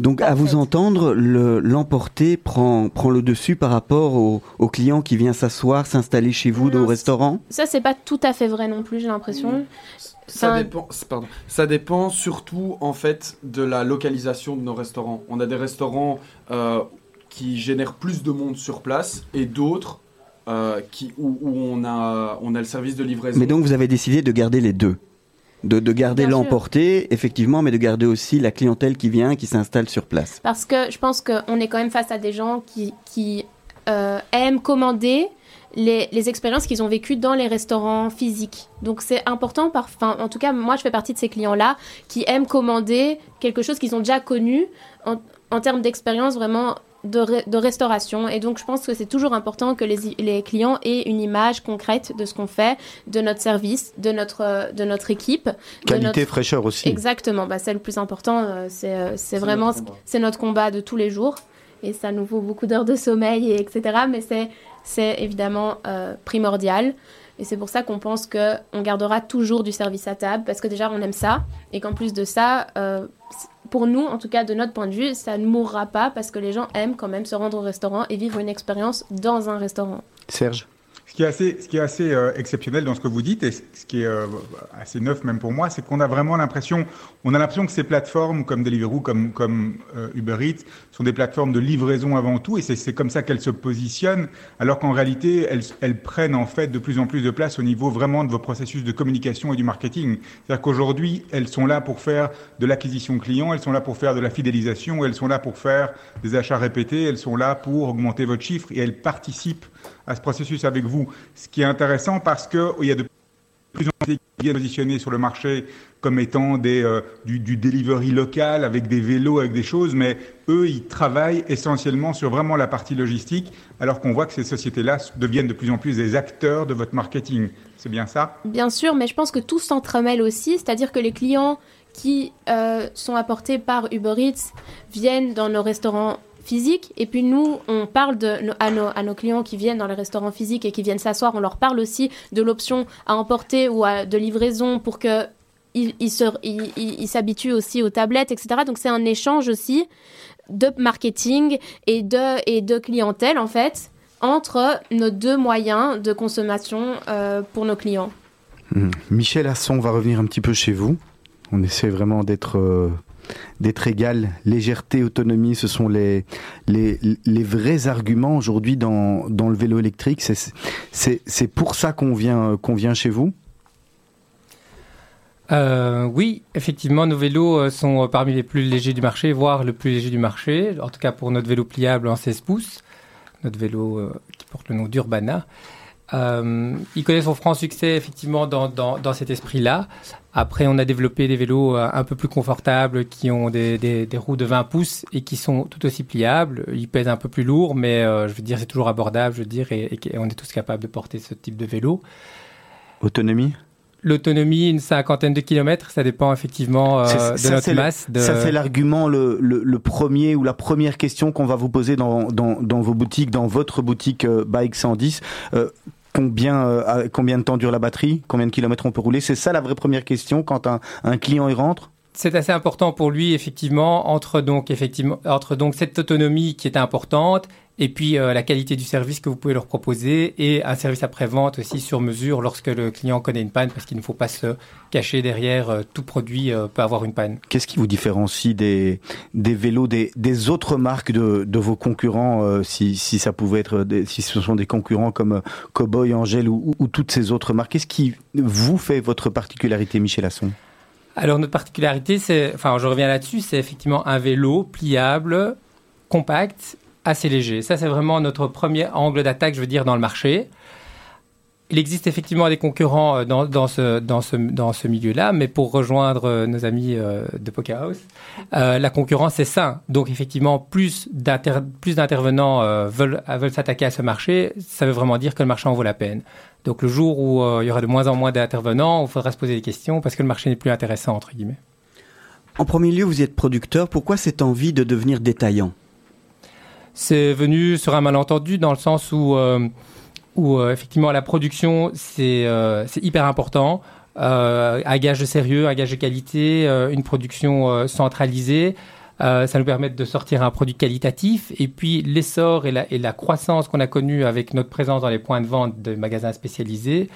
donc, à vous entendre, l'emporter prend, prend le dessus par rapport au, au client qui vient s'asseoir, s'installer chez vous, au restaurant? Ça, c'est pas tout à fait vrai non plus, j'ai l'impression. Ça dépend, pardon, ça dépend surtout en fait de la localisation de nos restaurants. On a des restaurants euh, qui génèrent plus de monde sur place et d'autres euh, qui, où, où on, a, on a le service de livraison. Mais donc vous avez décidé de garder les deux de, de garder l'emporter, effectivement, mais de garder aussi la clientèle qui vient, qui s'installe sur place. Parce que je pense qu'on est quand même face à des gens qui, qui euh, aiment commander les, les expériences qu'ils ont vécues dans les restaurants physiques. Donc c'est important, par, enfin, en tout cas moi je fais partie de ces clients-là qui aiment commander quelque chose qu'ils ont déjà connu en, en termes d'expérience vraiment de, re- de restauration. Et donc je pense que c'est toujours important que les, les clients aient une image concrète de ce qu'on fait, de notre service, de notre, de notre équipe. de Qualité, notre- fraîcheur aussi. Exactement, bah, c'est le plus important, euh, c'est euh, c'est vraiment notre combat. c'est notre combat de tous les jours et ça nous vaut beaucoup d'heures de sommeil et etc. Mais c'est c'est évidemment euh, primordial. Et c'est pour ça qu'on pense que on gardera toujours du service à table parce que déjà on aime ça. Et qu'en plus de ça, euh, pour nous en tout cas de notre point de vue, ça ne mourra pas parce que les gens aiment quand même se rendre au restaurant et vivre une expérience dans un restaurant. Serge? Ce qui est assez, ce qui est assez euh, exceptionnel dans ce que vous dites et ce qui est euh, assez neuf même pour moi, c'est qu'on a vraiment l'impression, on a l'impression que ces plateformes comme Deliveroo, comme comme euh, Uber Eats, sont des plateformes de livraison avant tout et c'est comme ça qu'elles se positionnent, alors qu'en réalité elles, elles prennent en fait de plus en plus de place au niveau vraiment de vos processus de communication et du marketing. C'est-à-dire qu'aujourd'hui elles sont là pour faire de l'acquisition client, elles sont là pour faire de la fidélisation, elles sont là pour faire des achats répétés, elles sont là pour augmenter votre chiffre et elles participent à ce processus avec vous. Ce qui est intéressant parce que il y a de plus en plus qui viennent positionner sur le marché comme étant des, euh, du, du delivery local avec des vélos, avec des choses, mais eux, ils travaillent essentiellement sur vraiment la partie logistique, alors qu'on voit que ces sociétés-là deviennent de plus en plus des acteurs de votre marketing. C'est bien ça? Bien sûr, mais je pense que tout s'entremêle aussi, c'est-à-dire que les clients qui euh, sont apportés par Uber Eats viennent dans nos restaurants physiques, et puis nous, on parle à, nos, clients qui viennent dans les restaurants physiques et qui viennent s'asseoir, on leur parle aussi de l'option à emporter ou de livraison pour que ils s'habituent aussi aux tablettes, etc. Donc c'est un échange aussi de marketing et de, et de clientèle, en fait, entre nos deux moyens de consommation euh, pour nos clients. Hmm. Michel Asson va revenir un petit peu chez vous. On essaie vraiment d'être euh, d'être égal. Légèreté, autonomie, ce sont les, les, vrais arguments aujourd'hui dans, dans le vélo électrique. C'est- pour ça qu'on vient, qu'on vient chez vous Euh, oui, effectivement, nos vélos euh, sont euh, parmi les plus légers du marché, voire le plus léger du marché. En tout cas, pour notre vélo pliable en 16 pouces, notre vélo qui porte le nom d'Urbana. Euh, il connaît son franc succès, effectivement, dans, dans, dans cet esprit-là. Après, on a développé des vélos euh, un peu plus confortables qui ont des, des, des roues de 20 pouces et qui sont tout aussi pliables. Ils pèsent un peu plus lourd, mais euh, je veux dire, c'est toujours abordable, je veux dire, et, et on est tous capables de porter ce type de vélo. Autonomie? L'autonomie, une cinquantaine de kilomètres, ça dépend effectivement euh, de ça, notre masse. De... Ça, c'est l'argument, le, le, le premier ou la première question qu'on va vous poser dans, dans, dans vos boutiques, dans votre boutique euh, Bike 110. Combien, euh, combien de temps dure la batterie? Combien de kilomètres on peut rouler? C'est ça la vraie première question quand un, un client y rentre C'est assez important pour lui, effectivement, entre donc, effectivement, entre donc cette autonomie qui est importante et puis euh, la qualité du service que vous pouvez leur proposer et un service après-vente aussi sur mesure lorsque le client connaît une panne parce qu'il ne faut pas se cacher derrière euh, tout produit euh, peut avoir une panne. Qu'est-ce qui vous différencie des, vélos des, autres marques de, vos concurrents, si, si ça pouvait être, si ce sont des concurrents comme Cowboy, Angel ou- ou toutes ces autres marques? Qu'est-ce qui vous fait votre particularité, Michel Asson? Alors notre particularité, c'est, enfin je reviens là-dessus, c'est effectivement un vélo pliable, compact, assez léger. Ça c'est vraiment notre premier angle d'attaque, je veux dire, dans le marché. Il existe effectivement des concurrents euh, dans, ce, dans ce, dans ce milieu-là, mais pour rejoindre euh, nos amis euh, de Poker House, la concurrence est sain. Donc effectivement, plus, d'inter, plus d'intervenants veulent, veulent s'attaquer à ce marché, ça veut vraiment dire que le marché en vaut la peine. Donc le jour où euh, il y aura de moins en moins d'intervenants, il faudra se poser des questions parce que le marché n'est plus intéressant, entre guillemets. En premier lieu, vous êtes producteur. Pourquoi cette envie de devenir détaillant? C'est venu sur un malentendu dans le sens où, euh, où euh, effectivement la production c'est hyper important. Un gage de sérieux, un gage de qualité, une production centralisée. Euh, ça nous permet de sortir un produit qualitatif. Et puis l'essor et la, croissance qu'on a connue avec notre présence dans les points de vente de magasins spécialisés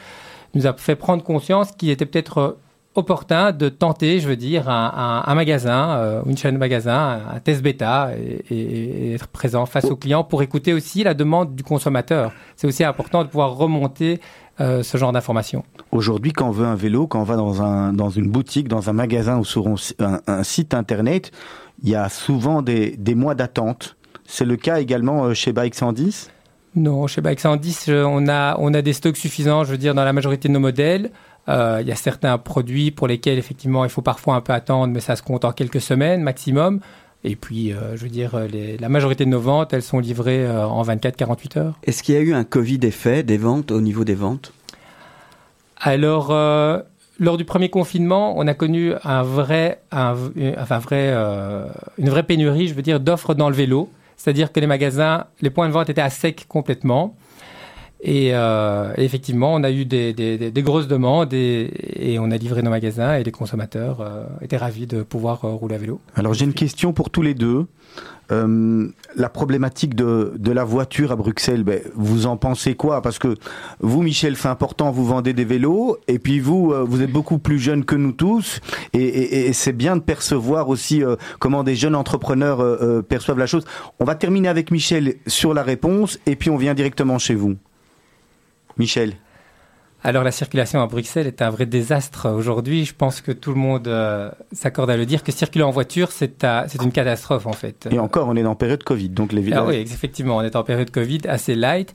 nous a fait prendre conscience qu'il était peut-être opportun de tenter, je veux dire, un, magasin, euh, une chaîne de magasins, un test bêta et, être présent face aux clients pour écouter aussi la demande du consommateur. C'est aussi important de pouvoir remonter euh, ce genre d'informations. Aujourd'hui, quand on veut un vélo, quand on va dans, dans une boutique, dans un magasin ou sur un site internet, il y a souvent des, des mois d'attente. C'est le cas également euh, chez Bike 110 Non, chez Bike 110, on a, on a des stocks suffisants, je veux dire, dans la majorité de nos modèles. Euh, il y a certains produits pour lesquels, effectivement, il faut parfois un peu attendre, mais ça se compte en quelques semaines maximum. Et puis, euh, je veux dire, les, la majorité de nos ventes, elles sont livrées euh, en 24-48 heures. Est-ce qu'il y a eu un Covid effet des ventes au niveau des ventes? Alors, euh, lors du premier confinement, on a connu un vrai, un, enfin, vrai, euh, une vraie pénurie, je veux dire, d'offres dans le vélo. C'est-à-dire que les magasins, les points de vente étaient à sec complètement. Et euh, effectivement, on a eu des, des, des grosses demandes et, et, on a livré nos magasins et les consommateurs euh, étaient ravis de pouvoir rouler à vélo. Alors j'ai une question pour tous les deux. Euh, la problématique de, la voiture à Bruxelles, ben, vous en pensez quoi? Parce que vous, Michel, c'est important, vous vendez des vélos, et puis vous, euh, vous êtes beaucoup plus jeune que nous tous, et, c'est bien de percevoir aussi euh, comment des jeunes entrepreneurs perçoivent la chose. On va terminer avec Michel sur la réponse, et puis on vient directement chez vous. Michel. Alors la circulation à Bruxelles est un vrai désastre aujourd'hui. Je pense que tout le monde euh, s'accorde à le dire que circuler en voiture, c'est une catastrophe en fait. Et encore, on est en période Covid, donc les Ah oui, effectivement, on est en période Covid assez light.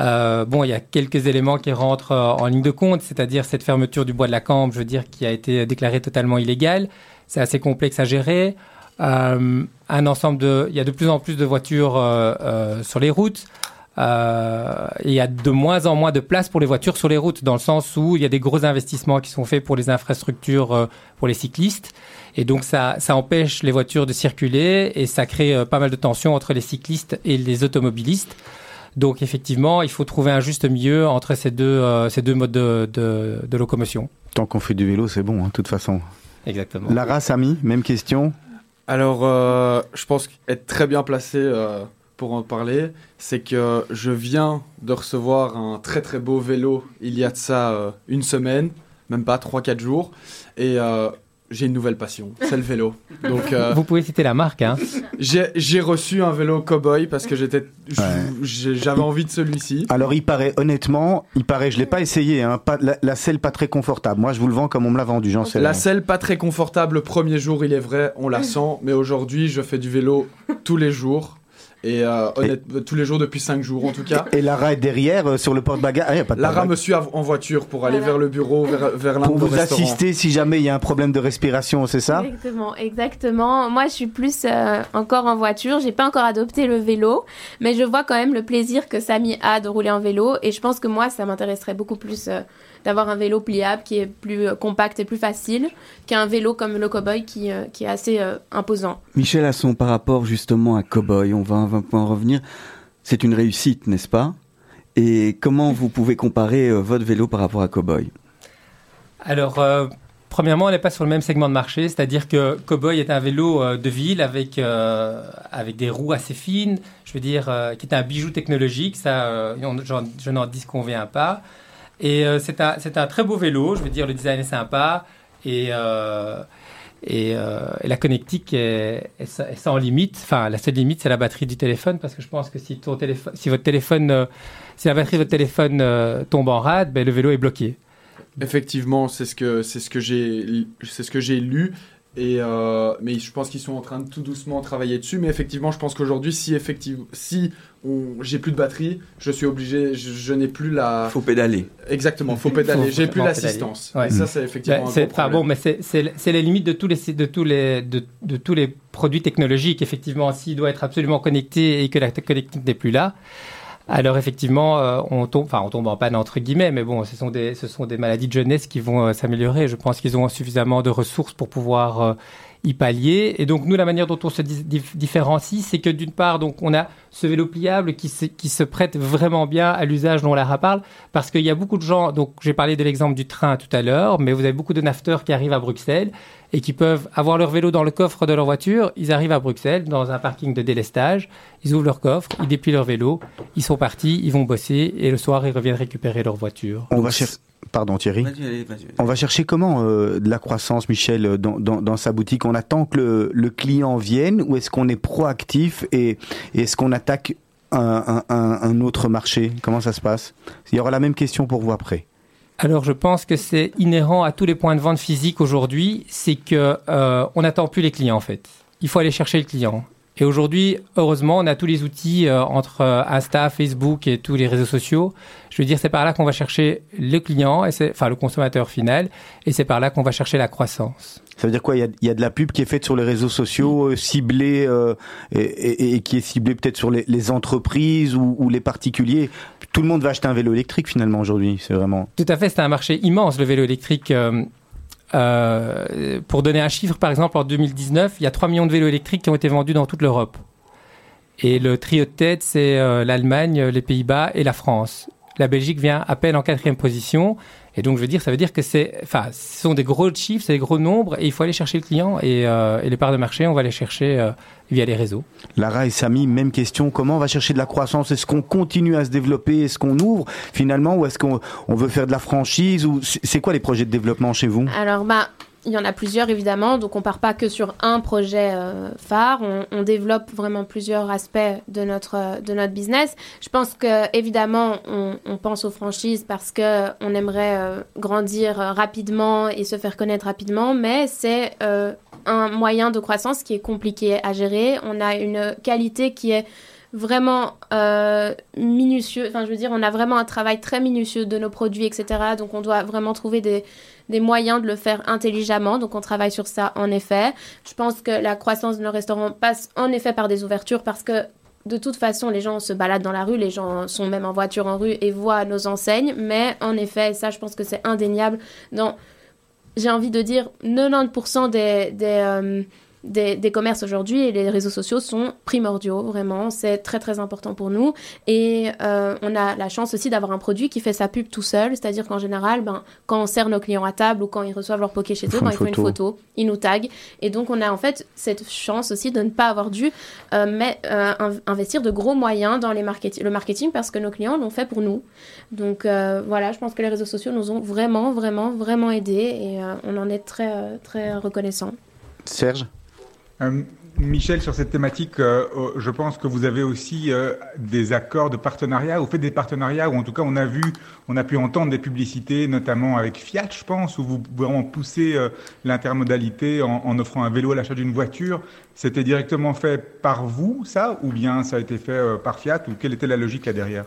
Euh, bon, il y a quelques éléments qui rentrent euh, en ligne de compte, c'est-à-dire cette fermeture du bois de la Cambre, je veux dire, qui a été déclarée totalement illégale. C'est assez complexe à gérer. Euh, un ensemble de, il y a de plus en plus de voitures euh, sur les routes. Euh, il y a de moins en moins de place pour les voitures sur les routes, dans le sens où il y a des gros investissements qui sont faits pour les infrastructures euh, pour les cyclistes. Et donc ça, ça empêche les voitures de circuler et ça crée euh, pas mal de tensions entre les cyclistes et les automobilistes. Donc effectivement, il faut trouver un juste milieu entre ces deux, euh, ces deux modes de, de, de locomotion. Tant qu'on fait du vélo, c'est bon, hein, de toute façon. Exactement. Lara, Samy, même question? Alors, euh, je pense être très bien placé euh, pour en parler, c'est que je viens de recevoir un très très beau vélo il y a de ça euh, une semaine, même pas 3-4 jours, et euh, j'ai une nouvelle passion, c'est le vélo. <laughs> Donc, euh, Vous pouvez citer la marque. Hein. j'ai reçu un vélo cowboy parce que j'étais, Ouais. j'avais envie de celui-ci. Alors il paraît, honnêtement, il paraît, je l'ai pas essayé, hein, pas, la, la selle pas très confortable. Moi je vous le vends comme on me l'a vendu, j'en sais La selle pas très confortable le premier jour, il est vrai, on la <laughs> sent, mais aujourd'hui je fais du vélo tous les jours. Et, euh, honnête, tous les jours depuis 5 jours en tout cas. Et Lara est derrière euh, sur le porte-bagages. Ah, y a pas de Lara porte-bagages. me suit av- en voiture pour aller Voilà. vers le bureau, vers, vers l'un de Pour nos vous restaurants. assister si jamais il y a un problème de respiration, c'est ça? Exactement, exactement. Moi, je suis plus euh, encore en voiture. J'ai pas encore adopté le vélo, mais je vois quand même le plaisir que Samy a de rouler en vélo. Et je pense que moi, ça m'intéresserait beaucoup plus euh, d'avoir un vélo pliable qui est plus euh, compact et plus facile qu'un vélo comme le Cowboy qui, euh, qui est assez euh, imposant. Michel a son par rapport justement à Cowboy, on va, on va en revenir. C'est une réussite, n'est-ce pas? Et comment vous pouvez comparer euh, votre vélo par rapport à Cowboy? Alors, euh, premièrement, on n'est pas sur le même segment de marché, c'est-à-dire que Cowboy est un vélo euh, de ville avec, euh, avec des roues assez fines, je veux dire, euh, qui est un bijou technologique, ça, euh, on- je n'en disconviens pas. Et euh, c'est un, un très beau vélo, je veux dire, le design est sympa et, euh, euh, et la connectique est, est sa- est sans limite. Enfin, la seule limite, c'est la batterie du téléphone, parce que je pense que si, votre téléphone, si la batterie de votre téléphone tombe en rade, ben, le vélo est bloqué. Effectivement, c'est ce que c'est ce que j'ai lu. Et euh, mais je pense qu'ils sont en train de tout doucement travailler dessus. Mais effectivement, je pense qu'aujourd'hui, si effectivement, si on, j'ai plus de batterie, je suis obligé, je, je n'ai plus la. Faut pédaler. Exactement, faut pédaler. Faut j'ai plus l'assistance. pédaler. Ouais. Et ça, c'est effectivement Ben, un c'est problème. bon, mais c'est- c'est c'est les limites de tous les de tous les de, de tous les produits technologiques. Effectivement, s'il doit être absolument connecté et que la connectique n'est plus là, alors effectivement, euh, on tombe, enfin, on tombe en panne entre guillemets. Mais bon, ce sont des ce sont des maladies de jeunesse qui vont euh, s'améliorer. Je pense qu'ils ont suffisamment de ressources pour pouvoir euh, y pallier. Et donc nous, la manière dont on se différencie, c'est que d'une part, donc on a ce vélo pliable qui se, qui se prête vraiment bien à l'usage dont Lara parle, parce qu'il y a beaucoup de gens. Donc j'ai parlé de l'exemple du train tout à l'heure, mais vous avez beaucoup de nafteurs qui arrivent à Bruxelles et qui peuvent avoir leur vélo dans le coffre de leur voiture. Ils arrivent à Bruxelles dans un parking de délestage, ils ouvrent leur coffre, ils déplient leur vélo, ils sont partis, ils vont bosser et le soir ils reviennent récupérer leur voiture. Pardon Thierry. Vas-y, allez, vas-y. On va chercher comment euh, de la croissance, Michel, euh, dans, dans, dans sa boutique? On attend que le, le client vienne ou est-ce qu'on est proactif et, et est-ce qu'on attaque un, un, un, un autre marché? Comment ça se passe? Il y aura la même question pour vous après. Alors je pense que c'est inhérent à tous les points de vente physiques aujourd'hui, c'est que euh, on n'attend plus les clients en fait. Il faut aller chercher le client. Et aujourd'hui, heureusement, on a tous les outils euh, entre euh, Insta, Facebook et tous les réseaux sociaux. Je veux dire, c'est par là qu'on va chercher le client, et enfin le consommateur final, et c'est par là qu'on va chercher la croissance. Ça veut dire quoi? Il y, a, il y a de la pub qui est faite sur les réseaux sociaux, euh, ciblée, euh, et, et- et qui est ciblée peut-être sur les, les entreprises ou, ou les particuliers? Tout le monde va acheter un vélo électrique finalement aujourd'hui. C'est vraiment. Tout à fait, c'est un marché immense, le vélo électrique. Euh, pour donner un chiffre, par exemple, en 2019, il y a 3 millions de vélos électriques qui ont été vendus dans toute l'Europe. Et le trio de tête, c'est euh, l'Allemagne, les Pays-Bas et la France. La Belgique vient à peine en quatrième position. Et donc, je veux dire, ça veut dire que c'est, ce sont des gros chiffres, c'est des gros nombres, et il faut aller chercher le client. Et, euh, et les parts de marché, on va les chercher via les réseaux. Lara et Samy, même question. Comment on va chercher de la croissance? Est-ce qu'on continue à se développer? Est-ce qu'on ouvre? Finalement Ou est-ce qu'on on veut faire de la franchise? Ou c'est quoi les projets de développement chez vous? Alors, bah, il y en a plusieurs évidemment, donc on part pas que sur un projet euh, phare, on, développe vraiment plusieurs aspects de notre, euh, de notre business. Je pense que évidemment on, pense aux franchises parce que on aimerait euh, grandir rapidement et se faire connaître rapidement, mais c'est un moyen de croissance qui est compliqué à gérer. On a une qualité qui est vraiment euh, minutieux. Enfin, je veux dire, on a vraiment un travail très minutieux de nos produits, etc. Donc, on doit vraiment trouver des, des moyens de le faire intelligemment. Donc, on travaille sur ça, en effet. Je pense que la croissance de nos restaurants passe en effet par des ouvertures parce que de toute façon, les gens se baladent dans la rue, les gens sont même en voiture en rue et voient nos enseignes. Mais en effet, ça, je pense que c'est indéniable j'ai envie de dire, 90% des, des, euh, des, des commerces aujourd'hui et les réseaux sociaux sont primordiaux, vraiment. C'est très, très important pour nous. Et euh, on a la chance aussi d'avoir un produit qui fait sa pub tout seul. C'est-à-dire qu'en général, ben, quand on sert nos clients à table ou quand ils reçoivent leur poké chez eux, font ben, une ils font une photo. ils nous taguent. Et donc, on a en fait cette chance aussi de ne pas avoir dû euh, mais, euh, in- investir de gros moyens dans les market- le marketing parce que nos clients l'ont fait pour nous. Donc voilà, je pense que les réseaux sociaux nous ont vraiment, vraiment, vraiment aidés et on en est très, très reconnaissant. Serge? Michel, sur cette thématique, euh, euh, je pense que vous avez aussi euh, des accords de partenariat. Vous faites des partenariats où, en tout cas, on a vu, on a pu entendre des publicités, notamment avec Fiat, je pense, où vous vraiment poussez euh, l'intermodalité en, en offrant un vélo à l'achat d'une voiture. C'était directement fait par vous, ça, ou bien ça a été fait euh, par Fiat, ou quelle était la logique là derrière?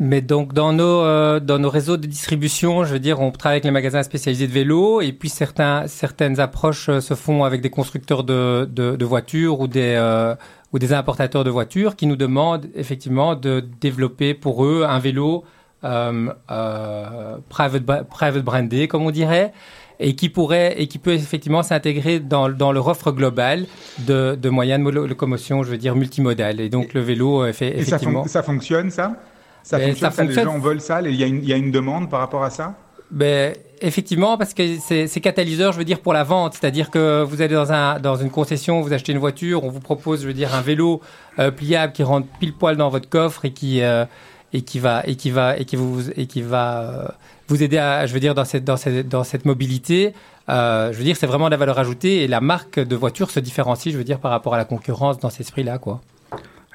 Mais donc dans nos euh, dans nos réseaux de distribution, je veux dire, on travaille avec les magasins spécialisés de vélos et puis certains certaines approches euh, se font avec des constructeurs de de, de voitures ou des euh, ou des importateurs de voitures qui nous demandent effectivement de développer pour eux un vélo euh, euh, private private brandé comme on dirait et qui pourrait et qui peut effectivement s'intégrer dans dans leur offre globale de de moyens de mo- locomotion, je veux dire multimodal et donc le vélo fait Et ça, effectivement fon- ça fonctionne, ça? Ça Mais fonctionne, ça ça, les gens veulent ça, il y, a une- il y a une demande par rapport à ça? Ben, effectivement, parce que c'est catalyseur, je veux dire, pour la vente. C'est-à-dire que vous allez dans, un, dans une concession, vous achetez une voiture, on vous propose, je veux dire, un vélo euh, pliable qui rentre pile poil dans votre coffre et qui, euh, et qui va, et qui va, et qui vous, et qui va euh, vous aider à, je veux dire, dans cette, dans cette, dans cette mobilité. Euh, je veux dire, c'est vraiment de la valeur ajoutée et la marque de voiture se différencie, je veux dire, par rapport à la concurrence dans cet esprit-là, quoi.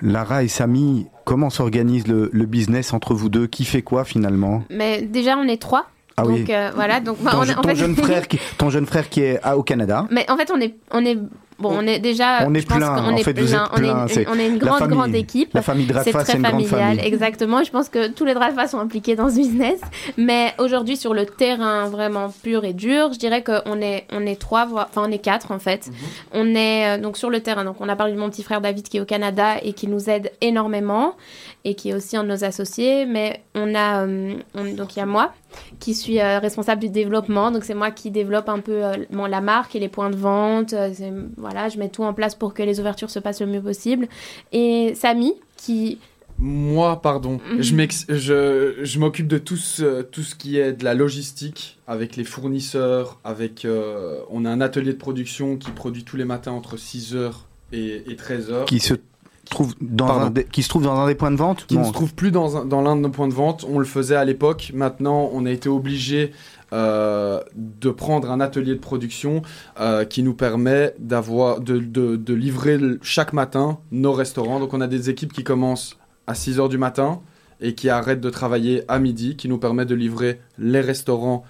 Lara et Samy, comment s'organise le, le business entre vous deux? Qui fait quoi finalement? Mais déjà, on est trois. Ah donc oui. euh, voilà, donc bah, ton, on en ton fait- jeune frère qui, ton jeune frère qui est à- au Canada. Mais en fait, on est, on est, bon, on est déjà. On est je pense plein, qu'on en est fait, vous plein. êtes On est on est une grande, famille- grande équipe. La famille C'est Drafa, très c'est une grande familial, famille. exactement. Je pense que tous les Drafas sont impliqués dans ce business. Mais aujourd'hui, sur le terrain vraiment pur et dur, je dirais qu'on est, on est trois, voire- enfin on est quatre en fait. Mhm. On est euh, donc sur le terrain. Donc on a parlé de mon petit frère David qui est au Canada et qui nous aide énormément et qui est aussi un de nos associés. Mais on a, euh, on- donc il y a moi qui suis euh, responsable du développement. Donc c'est moi qui développe un peu euh, bon, la marque et les points de vente. Euh, c'est- voilà, je mets tout en place pour que les ouvertures se passent le mieux possible. Et Samy qui Moi, pardon, Mhm. je m'ex- je, je m'occupe de tout ce, tout ce qui est de la logistique avec les fournisseurs, avec euh, on a un atelier de production qui produit tous les matins entre 6h et, et 13h. Qui se trouve dans Pardon. un des- qui se trouve dans un des points de vente qui ne se trouve plus dans, un- dans l'un de nos points de vente. On le faisait à l'époque. Maintenant, on a été obligé euh, de prendre un atelier de production euh, qui nous permet d'avoir de, de- de livrer chaque matin nos restaurants. Donc, on a des équipes qui commencent à 6 heures du matin et qui arrêtent de travailler à midi, qui nous permet de livrer les restaurants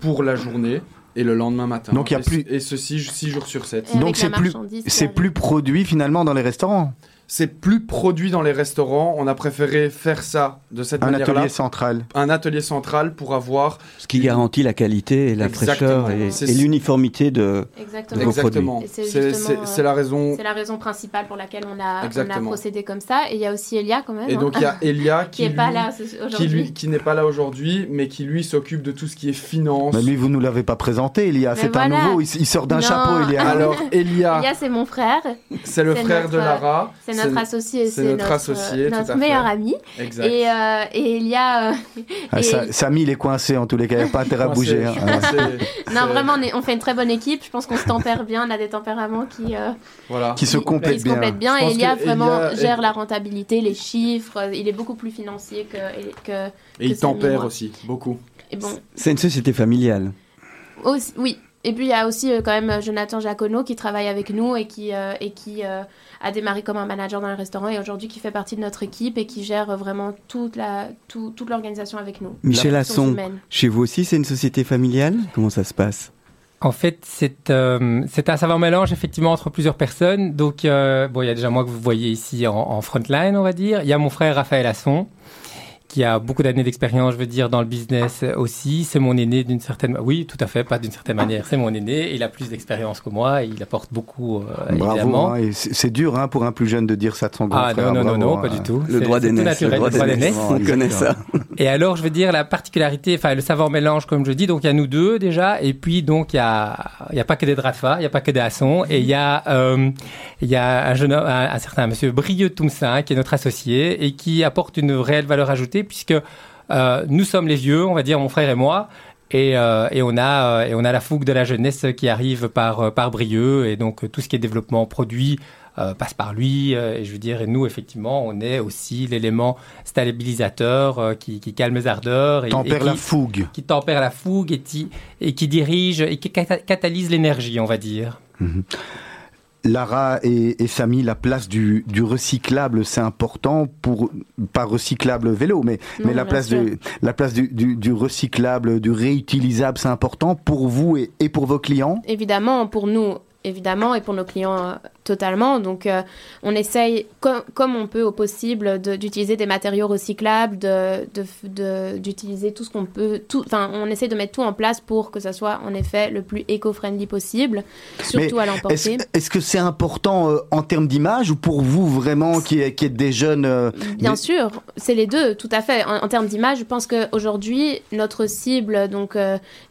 pour la journée et le lendemain matin. Donc, il y a et, plus- et ceci 6 jours sur 7. Et avec Donc c'est plus c'est plus produit finalement dans les restaurants. C'est plus produit dans les restaurants. On a préféré faire ça de cette Un manière-là. atelier central. un atelier central pour avoir Ce qui garantit la qualité et la Exactement. fraîcheur et, l'uniformité de, Exactement. de vos exactement. produits. C'est euh, la raison. C'est la raison principale pour laquelle on a, on a Exactement. procédé comme ça. Et il y a aussi Elia quand même. Et hein, donc il y a Elia <laughs> qui qui, est pas lui- là qui, aujourd'hui. qui n'est pas là aujourd'hui, mais qui lui s'occupe de tout ce qui est finance. Mais lui, vous nous l'avez pas présenté, Elia. C'est un voilà. nouveau. Il, il sort d'un chapeau, Elia. Alors <laughs> Elia, Elia, c'est mon frère. c'est le c'est frère notre- de Lara. C'est notre associé. c'est notre associé, notre meilleur ami. Exact. Et, euh, et Elia. euh, Ah, et- Sa- Samy, il est coincé en tous les cas. Il n'y a pas intérêt à bouger. hein. <laughs> Non, vraiment, on, est- on fait une très bonne équipe. Je pense qu'on se tempère bien. On a des tempéraments qui, euh, Voilà. Qui se complètent qui se bien. complètent bien. Et Elia vraiment Elia est- gère la rentabilité, les chiffres. Il est beaucoup plus financier que. que Et il que Samy et tempère moi. aussi beaucoup. bon, C'est une société familiale. Aussi- oui. Et puis il y a aussi euh, quand même euh, Jonathan Jacono qui travaille avec nous et qui, euh, et qui euh, a démarré comme un manager dans le restaurant et aujourd'hui qui fait partie de notre équipe et qui gère vraiment toute la tout- toute l'organisation avec nous. Michel Asson, chez vous aussi, c'est une société familiale? Comment ça se passe? En fait, c'est euh, c'est un savant mélange effectivement entre plusieurs personnes. Donc, euh, bon, il y a déjà moi que vous voyez ici en, en frontline, on va dire. Il y a mon frère Raphaël Asson, qui a beaucoup d'années d'expérience, je veux dire, dans le business aussi. C'est mon aîné d'une certaine, oui, tout à fait, pas d'une certaine manière. C'est mon aîné. Il a plus d'expérience que moi. Et il apporte beaucoup, euh, Bravo. hein, c'est dur hein, pour un plus jeune de dire ça de son grand Ah frère. non, non, non, Bravo, non, hein. pas du tout. Le droit d'aînesse. Le naturel, droit le droit d'aînesse. On connaît ça. Et alors, je veux dire, la particularité, enfin, le savoir mélange, comme je dis, donc il y a nous deux déjà, et puis donc il y a, y a pas que des Dratfa, il y a pas que des Hassons, et il y a, euh, il y a un jeune homme, un, un certain monsieur Brieux Toumsin, qui est notre associé, et qui apporte une réelle valeur ajoutée, puisque euh, nous sommes les vieux, on va dire, mon frère et moi, et, euh, et on a euh, et on a la fougue de la jeunesse qui arrive par par Brieux et donc tout ce qui est développement produit euh, passe par lui et je veux dire et nous effectivement on est aussi l'élément stabilisateur qui, qui calme les ardeurs et, Tempère et la qui, fougue. qui tempère la fougue et qui et qui dirige et qui cata- catalyse l'énergie on va dire Lara et, et Samy, la place du, du recyclable, c'est important pour pas recyclable vélo, mais, Non, mais la place, sûr. du, la place du, du, du recyclable, du réutilisable, c'est important pour vous et, et pour vos clients? Évidemment, pour nous, évidemment, et pour nos clients euh, totalement. Donc, euh, on essaye, com- comme on peut au possible, de- d'utiliser des matériaux recyclables, de- de- de- d'utiliser tout ce qu'on peut. Enfin, on essaie de mettre tout en place pour que ça soit en effet le plus éco-friendly possible, surtout à Est-ce l'emporter. est-ce que c'est important euh, en termes d'image ou pour vous vraiment qui, qui êtes des jeunes euh, Bien des- sûr, c'est les deux, tout à fait. En, en termes d'image, je pense qu'aujourd'hui, notre cible, donc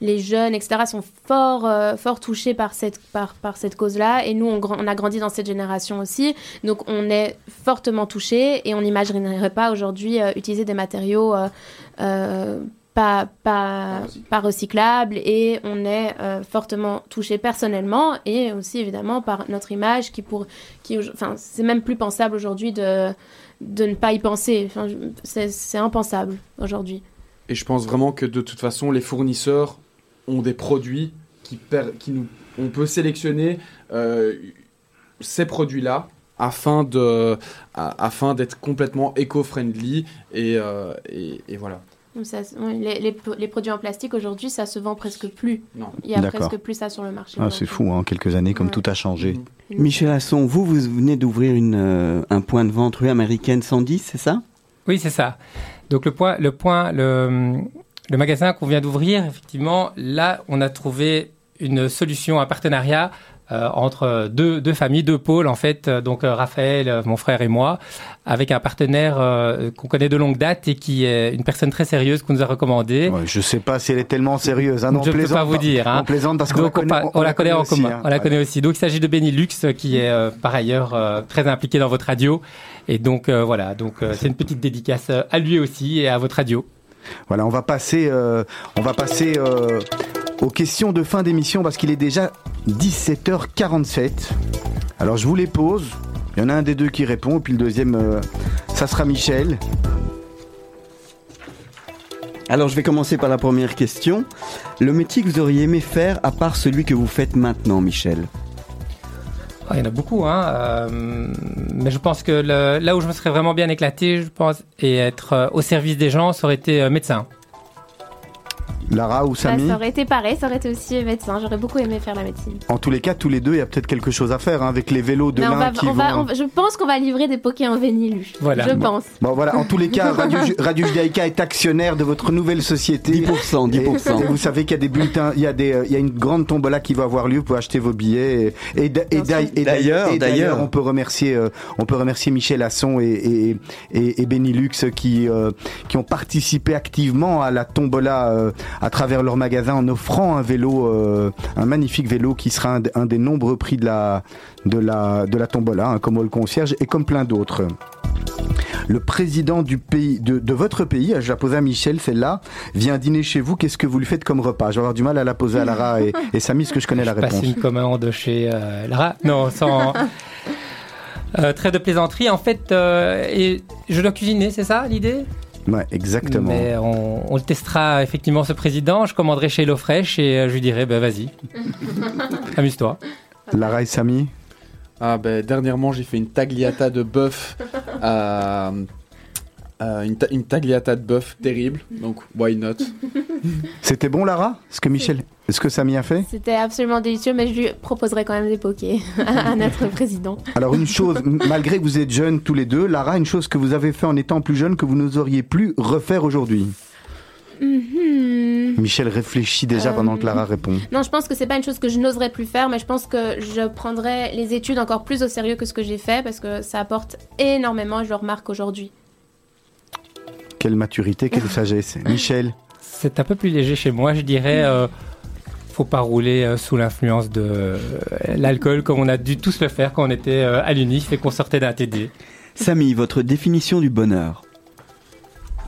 les jeunes, etc., sont fort, fort touchés par cette, par, par cette cause-là. Et nous, on, on a grandi dans cette génération aussi. Donc, on est fortement touchés et on n'imaginerait pas aujourd'hui euh, utiliser des matériaux euh, euh, pas, pas, pas recyclables. Et on est fortement touchés personnellement et aussi, évidemment, par notre image qui, pour, qui enfin, c'est même plus pensable aujourd'hui de de ne pas y penser. Enfin, c'est impensable aujourd'hui. Et je pense vraiment que de toute façon, les fournisseurs ont des produits qui, per- qui nous, on peut sélectionner euh, ces produits-là afin de, afin d'être complètement éco-friendly et, euh, et, et voilà. Ça- les, les- les produits en plastique aujourd'hui, ça se vend presque plus. Non. Il y a presque plus ça sur le marché. Ah, c'est fou, hein, en quelques années, comme Ouais. tout a changé. Mhm. Michel Asson, vous, vous venez d'ouvrir une, euh, un point de vente rue américaine 110, c'est ça? Oui, c'est ça. Donc le point, le point, le, le magasin qu'on vient d'ouvrir, effectivement, là, on a trouvé une solution, un partenariat euh, entre deux, deux familles, deux pôles, en fait. euh, Donc euh, Raphaël, euh, mon frère et moi, avec un partenaire euh, qu'on connaît de longue date et qui est une personne très sérieuse qu'on nous a recommandé. Ouais, je sais pas si elle est tellement sérieuse. Hein, non, Je on peux pas vous dire, hein. On plaisante parce qu'on la on, connaît, pa- on la connaît en aussi, commun. hein. On la Ouais. connaît aussi. Donc il s'agit de Benilux qui est euh, par ailleurs euh, très impliqué dans votre radio. Et donc euh, voilà, donc euh, c'est une petite dédicace à lui aussi et à votre radio. Voilà, on va passer, euh, on va passer euh, aux questions de fin d'émission parce qu'il est déjà 17h47. Alors je vous les pose. Il y en a un des deux qui répond, puis le deuxième, euh, ça sera Michel. Alors je vais commencer par la première question. Le métier que vous auriez aimé faire à part celui que vous faites maintenant, Michel? Ah, il y en a beaucoup, hein. euh, mais je pense que là où je me serais vraiment bien éclaté, je pense, et être euh, au service des gens, ça aurait été médecin. Lara ou Bah, Samy ça aurait été pareil, ça aurait été aussi médecin. J'aurais beaucoup aimé faire la médecine. En tous les cas, tous les deux, il y a peut-être quelque chose à faire hein, avec les vélos de l'un qui on va- vont... on je pense qu'on va livrer des pokés en vénilu. Voilà. Je Bon. pense. Bon voilà, en tous les cas, <laughs> Radio, Radio Judaïka est actionnaire de votre nouvelle société. 10%, 10%. Et, et vous savez qu'il y a des bulletins, il y a, des, euh, il y a une grande tombola qui va avoir lieu, vous pouvez acheter vos billets. Et, et d'a- et d'ail- et D'ailleurs, d'ailleurs. on peut remercier, euh, on peut remercier Michel Asson et, et, et, et Benilux qui, euh, qui ont participé activement à la tombola euh, à travers leur magasin en offrant un vélo, euh, un magnifique vélo qui sera un, des nombreux prix de la, de la, de la tombola, hein, comme le concierge et comme plein d'autres. Le président du pays, de, de votre pays, je la pose à Michel, celle-là, vient dîner chez vous. Qu'est-ce que vous lui faites comme repas? Je vais avoir du mal à la poser à Lara et, et Samy, parce que je connais la réponse. Passer une commande chez euh, Lara. Non, sans. <laughs> Euh, trait de plaisanterie, en fait, euh, et je dois cuisiner, c'est ça l'idée? Ouais, exactement. Mais on, on le testera effectivement ce président. Je commanderai chez HelloFresh et euh, je lui dirai, bah vas-y, <laughs> amuse-toi. Lara et Samy? Ah ben dernièrement j'ai fait une tagliata de bœuf, euh, euh, une, ta- une tagliata de bœuf terrible, donc why not? <laughs> C'était bon, Lara? Ce que Michel, ce que Samy a fait? C'était absolument délicieux, mais je lui proposerai quand même des pokés <laughs> à notre président. Alors une chose, malgré que vous êtes jeunes tous les deux, Lara, une chose que vous avez fait en étant plus jeune que vous n'oseriez plus refaire aujourd'hui. Mhm. Michel réfléchit déjà Euh, pendant que Lara répond. Non, je pense que c'est pas une chose que je n'oserais plus faire, mais je pense que je prendrais les études encore plus au sérieux que ce que j'ai fait parce que ça apporte énormément, je le remarque aujourd'hui. Quelle maturité, quelle sagesse. <laughs> Michel, C'est un peu plus léger chez moi, je dirais. euh, faut pas rouler euh, sous l'influence de euh, l'alcool comme on a dû tous le faire quand on était euh, à l'UNIF et qu'on sortait d'un TD. Samy, votre définition du bonheur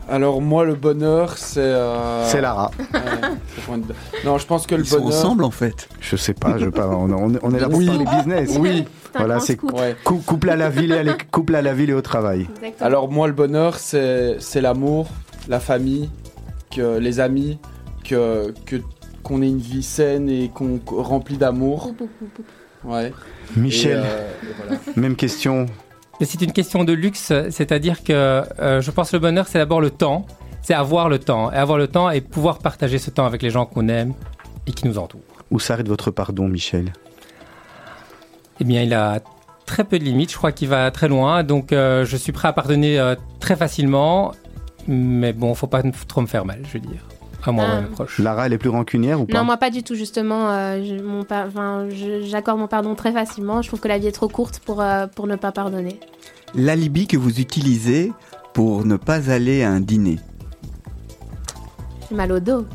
Alors moi le bonheur c'est... euh, c'est Lara. ouais, Non je pense que le Ils sont bonheur... ensemble en fait. Je sais pas, je veux pas on, on- on est là pour Oui. parler business. Oui, Voilà, c'est ouais. Cou- couple à la ville et à couple à la ville et au travail. Exactement. Alors moi le bonheur c'est c'est l'amour, la famille, que les amis, que que qu'on ait une vie saine et qu'on remplie d'amour. Ouais. Michel, Et, euh, et voilà. même question. Mais c'est une question de luxe, c'est-à-dire que euh, je pense que le bonheur, c'est d'abord le temps, c'est avoir le temps, et avoir le temps et pouvoir partager ce temps avec les gens qu'on aime et qui nous entourent. Où s'arrête votre pardon, Michel? Eh bien, il a très peu de limites, je crois qu'il va très loin, donc euh, je suis prêt à pardonner euh, très facilement, mais bon, faut pas trop me faire mal, je veux dire, moi Ah. Lara, elle est plus rancunière ou pas Non, moi pas du tout, justement. euh, je- mon J'accorde mon pardon très facilement. Je trouve que la vie est trop courte pour, euh, pour ne pas pardonner. L'alibi que vous utilisez pour ne pas aller à un dîner. J'ai mal au dos.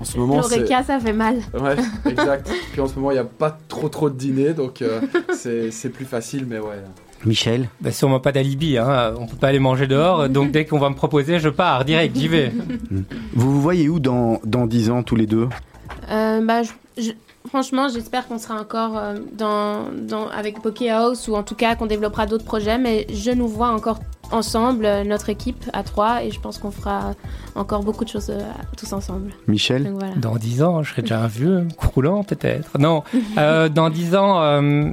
En ce moment. L'oreca, ça fait mal. Ouais, <laughs> exact. Puis en ce moment, il n'y a pas trop trop de dîners, donc euh, c'est c'est plus facile, mais ouais. Michel Bah, sûrement pas d'alibi, hein. on peut pas aller manger dehors, donc dès qu'on va me proposer, je pars direct, j'y vais. <laughs> Vous vous voyez où dans, dans 10 ans tous les deux? Euh, bah, je- je- franchement, j'espère qu'on sera encore euh, dans, dans, avec Poké House ou en tout cas qu'on développera d'autres projets. Mais je nous vois encore ensemble, euh, notre équipe à trois, et je pense qu'on fera encore beaucoup de choses euh, tous ensemble. Michel Donc voilà. Dans 10 ans, je serai déjà un vieux, <laughs> croulant peut-être. Non, <laughs> euh, dans 10 ans, euh,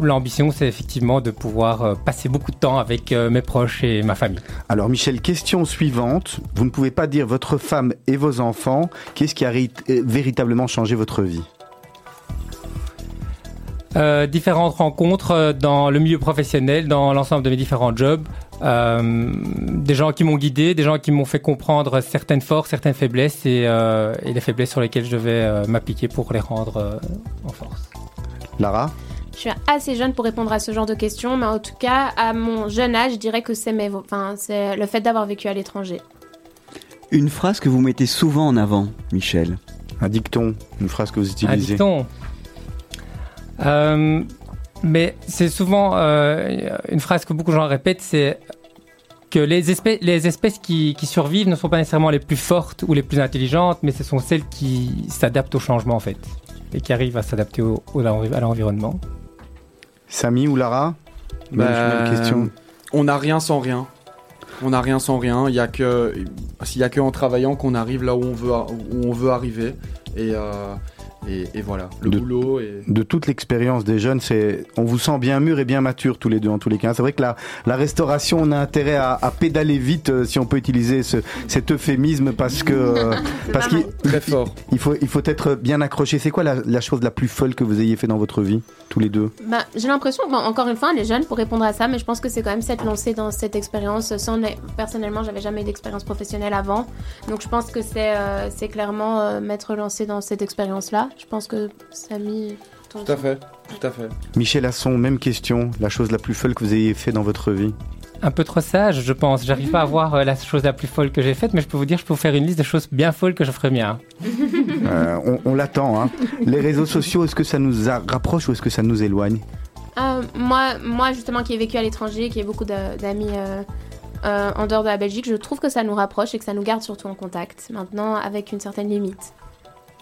l'ambition c'est effectivement de pouvoir euh, passer beaucoup de temps avec euh, mes proches et ma famille. Alors Michel, question suivante. Vous ne pouvez pas dire votre femme et vos enfants. Qu'est-ce qui a ri- véritablement changé votre vie? Euh, différentes rencontres dans le milieu professionnel, dans l'ensemble de mes différents jobs. Euh, des gens qui m'ont guidé, des gens qui m'ont fait comprendre certaines forces, certaines faiblesses et, euh, et les faiblesses sur lesquelles je devais euh, m'appliquer pour les rendre euh, en force. Lara? Je suis assez jeune pour répondre à ce genre de questions, mais en tout cas, à mon jeune âge, je dirais que c'est mes- enfin, c'est le fait d'avoir vécu à l'étranger. Une phrase que vous mettez souvent en avant, Michel? Un dicton, une phrase que vous Un utilisez. dicton. Mais c'est souvent euh, une phrase que beaucoup de gens répètent, c'est que les espèces, les espèces qui, qui survivent ne sont pas nécessairement les plus fortes ou les plus intelligentes, mais ce sont celles qui s'adaptent au changement en fait et qui arrivent à s'adapter au, au- à l'environnement. Samy ou Lara Même- Bah, même question. On n'a rien sans rien. On n'a rien sans rien. Il y a que, il y a que en travaillant qu'on arrive là où on veut, où on veut arriver. Et, euh, et, et voilà, le De- boulot. Et... de toute l'expérience des jeunes, c'est on vous sent bien mûr et bien mature tous les deux en tous les cas. C'est vrai que la, la restauration, on a intérêt à, à pédaler vite euh, si on peut utiliser ce, cet euphémisme parce que <laughs> euh, parce qu'il. Très fort. il faut il faut être bien accroché. C'est quoi la, la chose la plus folle que vous ayez fait dans votre vie tous les deux? Bah, j'ai l'impression, bon, encore une fois, on est jeune pour répondre à ça, mais je pense que c'est quand même s'être lancé dans cette expérience. Sans, personnellement, j'avais jamais eu d'expérience professionnelle avant, donc je pense que c'est euh, c'est clairement euh, m'être lancé dans cette expérience-là. Je pense que ça a mis. ton- Tout à fait. Tout à fait. Michel Asson, même question. La chose la plus folle que vous ayez fait dans votre vie Un peu trop sage, je pense. J'arrive pas à voir euh, la chose la plus folle que j'ai faite, mais je peux vous dire, je peux vous faire une liste de choses bien folles que je ferais bien. <laughs> Euh, on, on l'attend. Hein. Les réseaux sociaux, est-ce que ça nous a- rapproche ou est-ce que ça nous éloigne? Euh, moi, moi, justement, qui ai vécu à l'étranger, qui ai beaucoup d'amis en dehors de la Belgique, je trouve que ça nous rapproche et que ça nous garde surtout en contact. Maintenant, avec une certaine limite.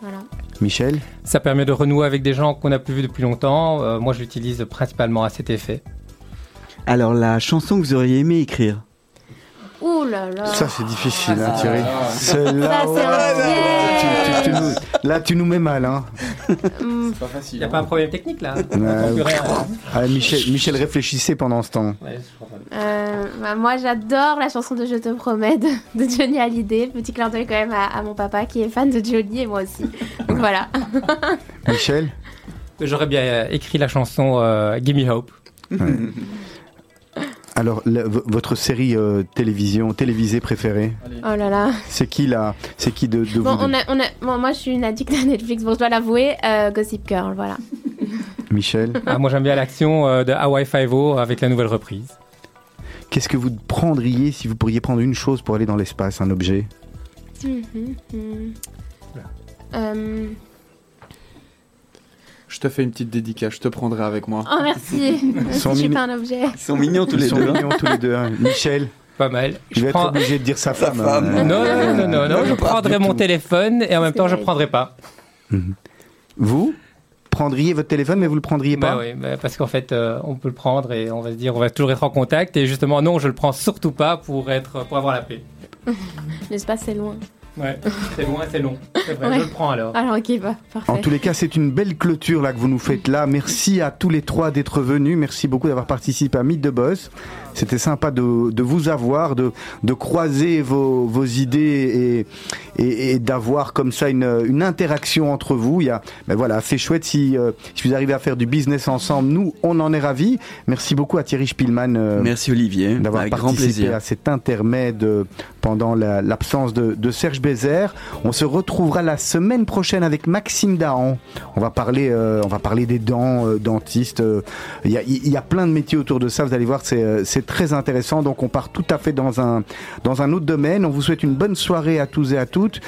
Voilà. Michel Ça permet de renouer avec des gens qu'on n'a plus vus depuis longtemps. Euh, moi, je l'utilise principalement à cet effet. Alors, la chanson que vous auriez aimé écrire? Ouh là là. Ça, c'est difficile, hein, Thierry. Ça, Celle-là, c'est un tu- tu- tu nous- là, tu nous mets mal. Hein. Hum, Pas Il facile. n'y a pas un problème technique là Euh, hein. Ah, Michel, Michel réfléchissait pendant ce temps. Ouais, euh, bah, moi, j'adore la chanson de Je te promets de, de Johnny Hallyday. Petit clin d'œil quand même à, à mon papa qui est fan de Johnny et moi aussi. Donc voilà. Michel? J'aurais bien euh, écrit la chanson euh, Give Me Hope. Alors, la- votre série euh, télévision, télévisée préférée, Oh là là. c'est qui là? C'est qui de, de Bon, vous on a, on a, bon, moi, je suis une addict à Netflix, bon, je dois l'avouer. euh, Gossip Girl, voilà. <laughs> Michel? Ah, moi, j'aime bien l'action euh, de Hawaii Five-O avec la nouvelle reprise. Qu'est-ce que vous prendriez si vous pourriez prendre une chose pour aller dans l'espace, un objet? Mhm, mhm. Euh, Je te fais une petite dédicace. Je te prendrai avec moi. Oh, merci. <laughs> Sont je suis pas un objet. Ils sont mignons tous Ils les sont deux. hein. mignons tous les deux. hein. Michel, Pas mal. je vais prends- être obligé de dire sa femme. femme. hein. Non, non, non, non, non, je prendrai mon téléphone et en même temps, je vrai. prendrai pas. Vous prendriez votre téléphone, mais vous le prendriez pas Bah oui, bah parce qu'en fait, euh, on peut le prendre et on va se dire, on va toujours être en contact. Et justement, non, je le prends surtout pas pour être, pour avoir la paix. <laughs> L'espace, c'est loin. Ouais, <laughs> c'est loin, c'est long. C'est vrai, Ouais. je le prends alors. Alors, ok, bah, parfait. En tous les cas, c'est une belle clôture là que vous nous faites là. Merci à tous les trois d'être venus. Merci beaucoup d'avoir participé à Mythe de Boss. C'était sympa de, de vous avoir, de, de croiser vos, vos idées et, et, et d'avoir comme ça une, une interaction entre vous. Il y a, ben voilà, c'est chouette si, euh, si vous arrivez à faire du business ensemble. Nous, on en est ravis. Merci beaucoup à Thierry Spielmann. euh, Merci Olivier, d'avoir avec grand participé plaisir. à cet intermède euh, pendant la- l'absence de, de Serge On se retrouvera la semaine prochaine avec Maxime Dahan. On va parler, euh, on va parler des dents, euh, dentistes. euh, Il y, a, y a plein de métiers autour de ça. Vous allez voir, c'est très intéressant. Donc on part tout à fait dans un dans un autre domaine. On vous souhaite une bonne soirée à tous et à toutes.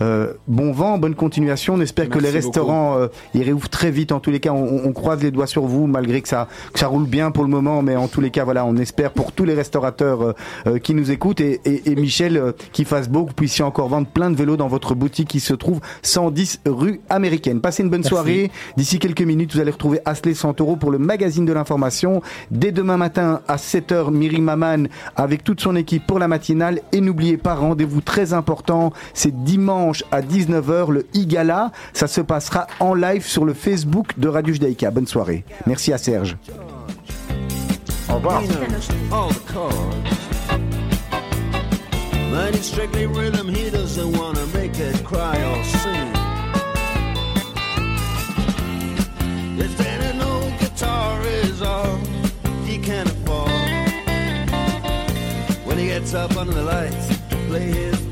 Euh, bon vent, bonne continuation. On espère que les restaurants euh, ils réouvrent très vite. En tous les cas, on, on croise les doigts sur vous, malgré que ça que ça roule bien pour le moment. Mais en tous les cas, voilà, on espère pour tous les restaurateurs euh, euh, qui nous écoutent et, et, et Michel euh, qui fasse beau, que vous puissiez encore vendre plein de vélos dans votre boutique qui se trouve 110 rue américaine. Passez une bonne Merci. soirée. D'ici quelques minutes, vous allez retrouver Asley Santoro pour le magazine de l'information. Dès demain matin à 7h, Miri Maman avec toute son équipe pour la matinale. Et n'oubliez pas, rendez-vous très important, c'est dimanche à 19h, le Igala. Ça se passera en live sur le Facebook de Radio Judaïka. Bonne soirée. Merci à Serge. When he gets up under the lights play his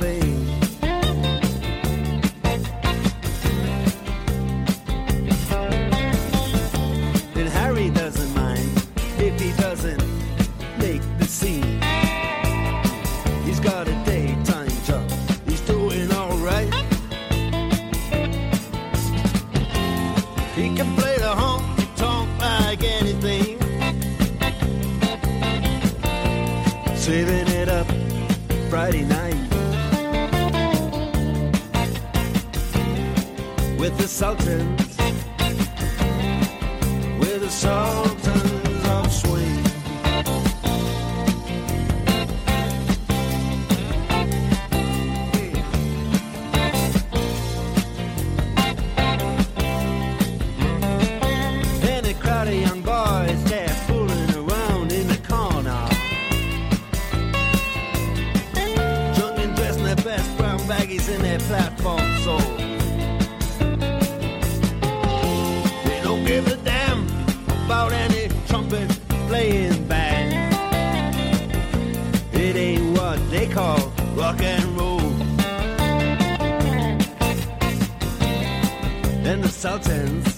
Friday night. With the Sultans with the sultans their platform. They don't give a damn about any trumpet playing band. It ain't what they call rock and roll. And the Sultans